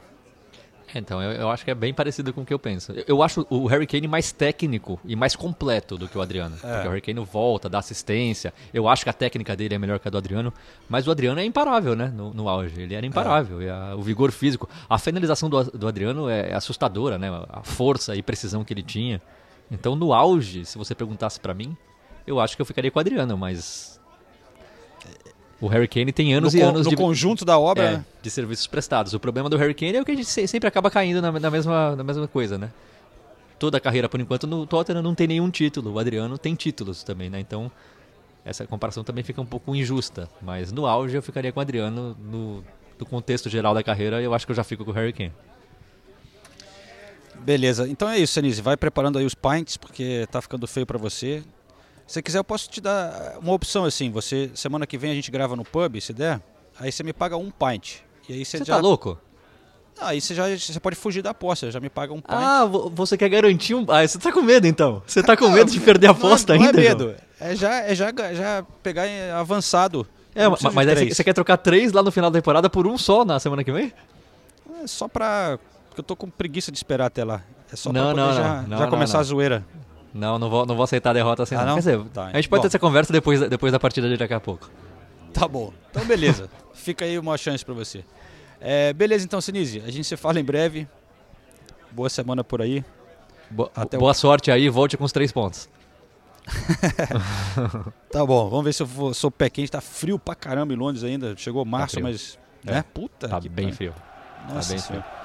Então, eu, eu, acho que é bem parecido com o que eu penso. Eu, eu, acho o Harry Kane mais técnico e mais completo do que o Adriano. É. Porque o Harry Kane volta, dá assistência. Eu acho que a técnica dele é melhor que a do Adriano. Mas o Adriano é imparável, né? No, no auge. Ele era imparável. É. A, o vigor físico. A finalização do, do Adriano é, é, assustadora, né? A força e precisão que ele tinha. Então, no auge, se você perguntasse para mim, eu acho que eu ficaria com o Adriano, mas o Harry Kane tem anos no e anos no de conjunto da obra é, né? de serviços prestados. O problema do Harry Kane é que a gente sempre acaba caindo na, na, mesma, na mesma coisa, né? Toda a carreira, por enquanto, no Tottenham não tem nenhum título. O Adriano tem títulos também, né? Então, essa comparação também fica um pouco injusta. Mas no auge eu ficaria com o Adriano. No, no contexto geral da carreira, eu acho que eu já fico com o Harry Kane. Beleza, então é isso, Senise. Vai preparando aí os pints, porque tá ficando feio para você. Se quiser, eu posso te dar uma opção assim. Você semana que vem a gente grava no pub, se der. Aí você me paga um pint. E aí você, você já... tá louco? Ah, aí você já você pode fugir da aposta, já me paga um pint. Ah, você quer garantir um. Ah, você tá com medo então? Você tá com medo de perder a aposta não, não ainda? Não é medo. É já, é já, já pegar avançado. É, mas, mas aí você quer trocar três lá no final da temporada por um só na semana que vem? É só pra. Porque eu tô com preguiça de esperar até lá. É só não, pra não, já, já começar a zoeira. Não, não vou, não vou aceitar a derrota assim. Ah, não. não? Quer dizer, Tá, a gente pode bom. ter essa conversa depois, da- depois da partida de daqui a pouco. Tá bom. Então, beleza. Fica aí uma chance pra você. É, beleza, então, Sinise. A gente se fala em breve. Boa semana por aí. Bo- Até o- boa sorte aí, volte com os três pontos. Tá bom, vamos ver se eu vou, sou pé quente. Tá frio pra caramba em Londres ainda. Chegou março, frio. mas. É. Né? Puta. Tá bem frio. Nossa tá bem Senhora. frio.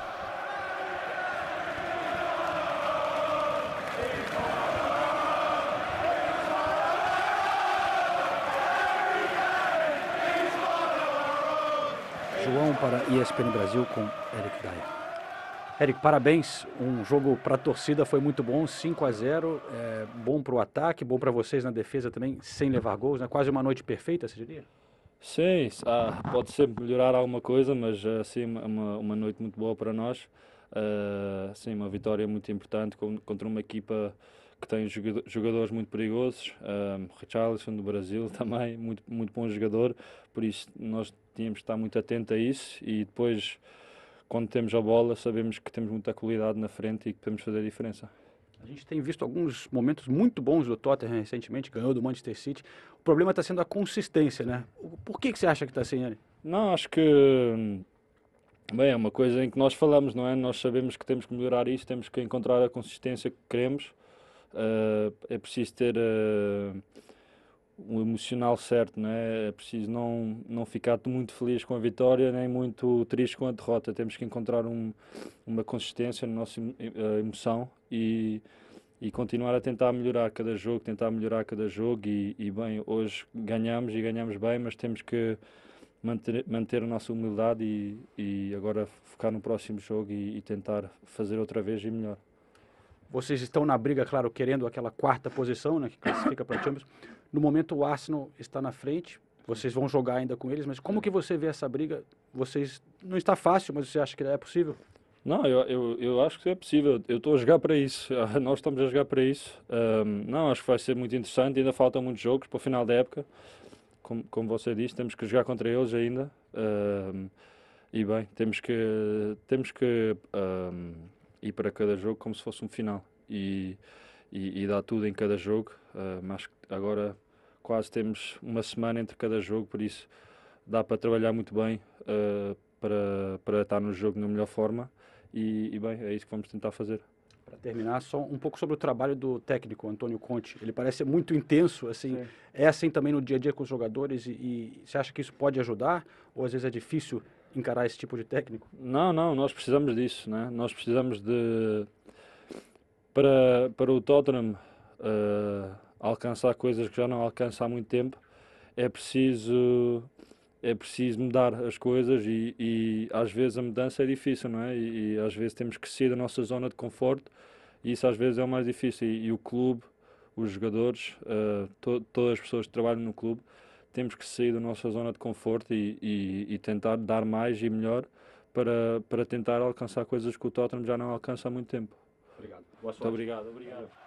João para ESPN Brasil com Eric Dyer. Eric, parabéns. Um jogo para a torcida foi muito bom, 5 a 0 é, bom para o ataque, bom para vocês na defesa também, sem levar gols, né? Quase uma noite perfeita, você diria? Sim, ah, pode sempre melhorar alguma coisa, mas ah, sim, uma, uma noite muito boa para nós. Ah, sim, uma vitória muito importante con- contra uma equipa que tem joga- jogadores muito perigosos. Um, Richarlison do Brasil também, muito, muito bom jogador, por isso nós tínhamos que estar muito atentos a isso e depois, quando temos a bola, sabemos que temos muita qualidade na frente e que podemos fazer a diferença. A gente tem visto alguns momentos muito bons do Tottenham recentemente, ganhou do Manchester City. O problema está sendo a consistência, né? Por que, que você acha que está sem ele? Não, acho que hum, bem, é uma coisa em que nós falamos, não é? Nós sabemos que temos que melhorar isso, temos que encontrar a consistência que queremos. Ah, é preciso ter ah, o emocional certo, não é? Preciso não, não ficar muito feliz com a vitória, nem muito triste com a derrota. Temos que encontrar um, uma consistência na nossa eh, emoção e, e continuar a tentar melhorar cada jogo, tentar melhorar cada jogo e, e bem, hoje ganhamos e ganhamos bem, mas temos que manter, manter a nossa humildade e, e agora focar no próximo jogo e, e tentar fazer outra vez e melhor. Vocês estão na briga, claro, querendo aquela quarta posição, né, que classifica para Champions. No momento o Arsenal está na frente, vocês vão jogar ainda com eles, mas como que você vê essa briga? Vocês não está fácil, mas você acha que é possível? Não, eu, eu, eu acho que é possível. Eu estou a jogar para isso. Nós estamos a jogar para isso. Ahm, não, acho que vai ser muito interessante. Ainda faltam muitos jogos para o final da época. Como, como você disse, temos que jogar contra eles ainda. Ahm, e bem, temos que, temos que ahm, ir para cada jogo como se fosse um final. E, e, e dar tudo em cada jogo. Ah, mas agora quase temos uma semana entre cada jogo, por isso dá para trabalhar muito bem ah, para, para estar no jogo na melhor forma. E, e bem, é isso que vamos tentar fazer. Para terminar, só um pouco sobre o trabalho do técnico Antônio Conte. Ele parece muito intenso, assim, é assim também no dia a dia com os jogadores e, e você acha que isso pode ajudar ou às vezes é difícil encarar esse tipo de técnico? Não, não, nós precisamos disso, né? Nós precisamos de para para o Tottenham eh, alcançar coisas que já não alcança há muito tempo. É preciso é preciso mudar as coisas e, e às vezes a mudança é difícil, não é? E, e às vezes temos que sair da nossa zona de conforto e isso às vezes é o mais difícil. E, e o clube, os jogadores, eh, to- todas as pessoas que trabalham no clube, temos que sair da nossa zona de conforto e, tentar dar mais e melhor para, para tentar alcançar coisas que o Tottenham já não alcança há muito tempo. Obrigado. Boa Muito obrigado. obrigado.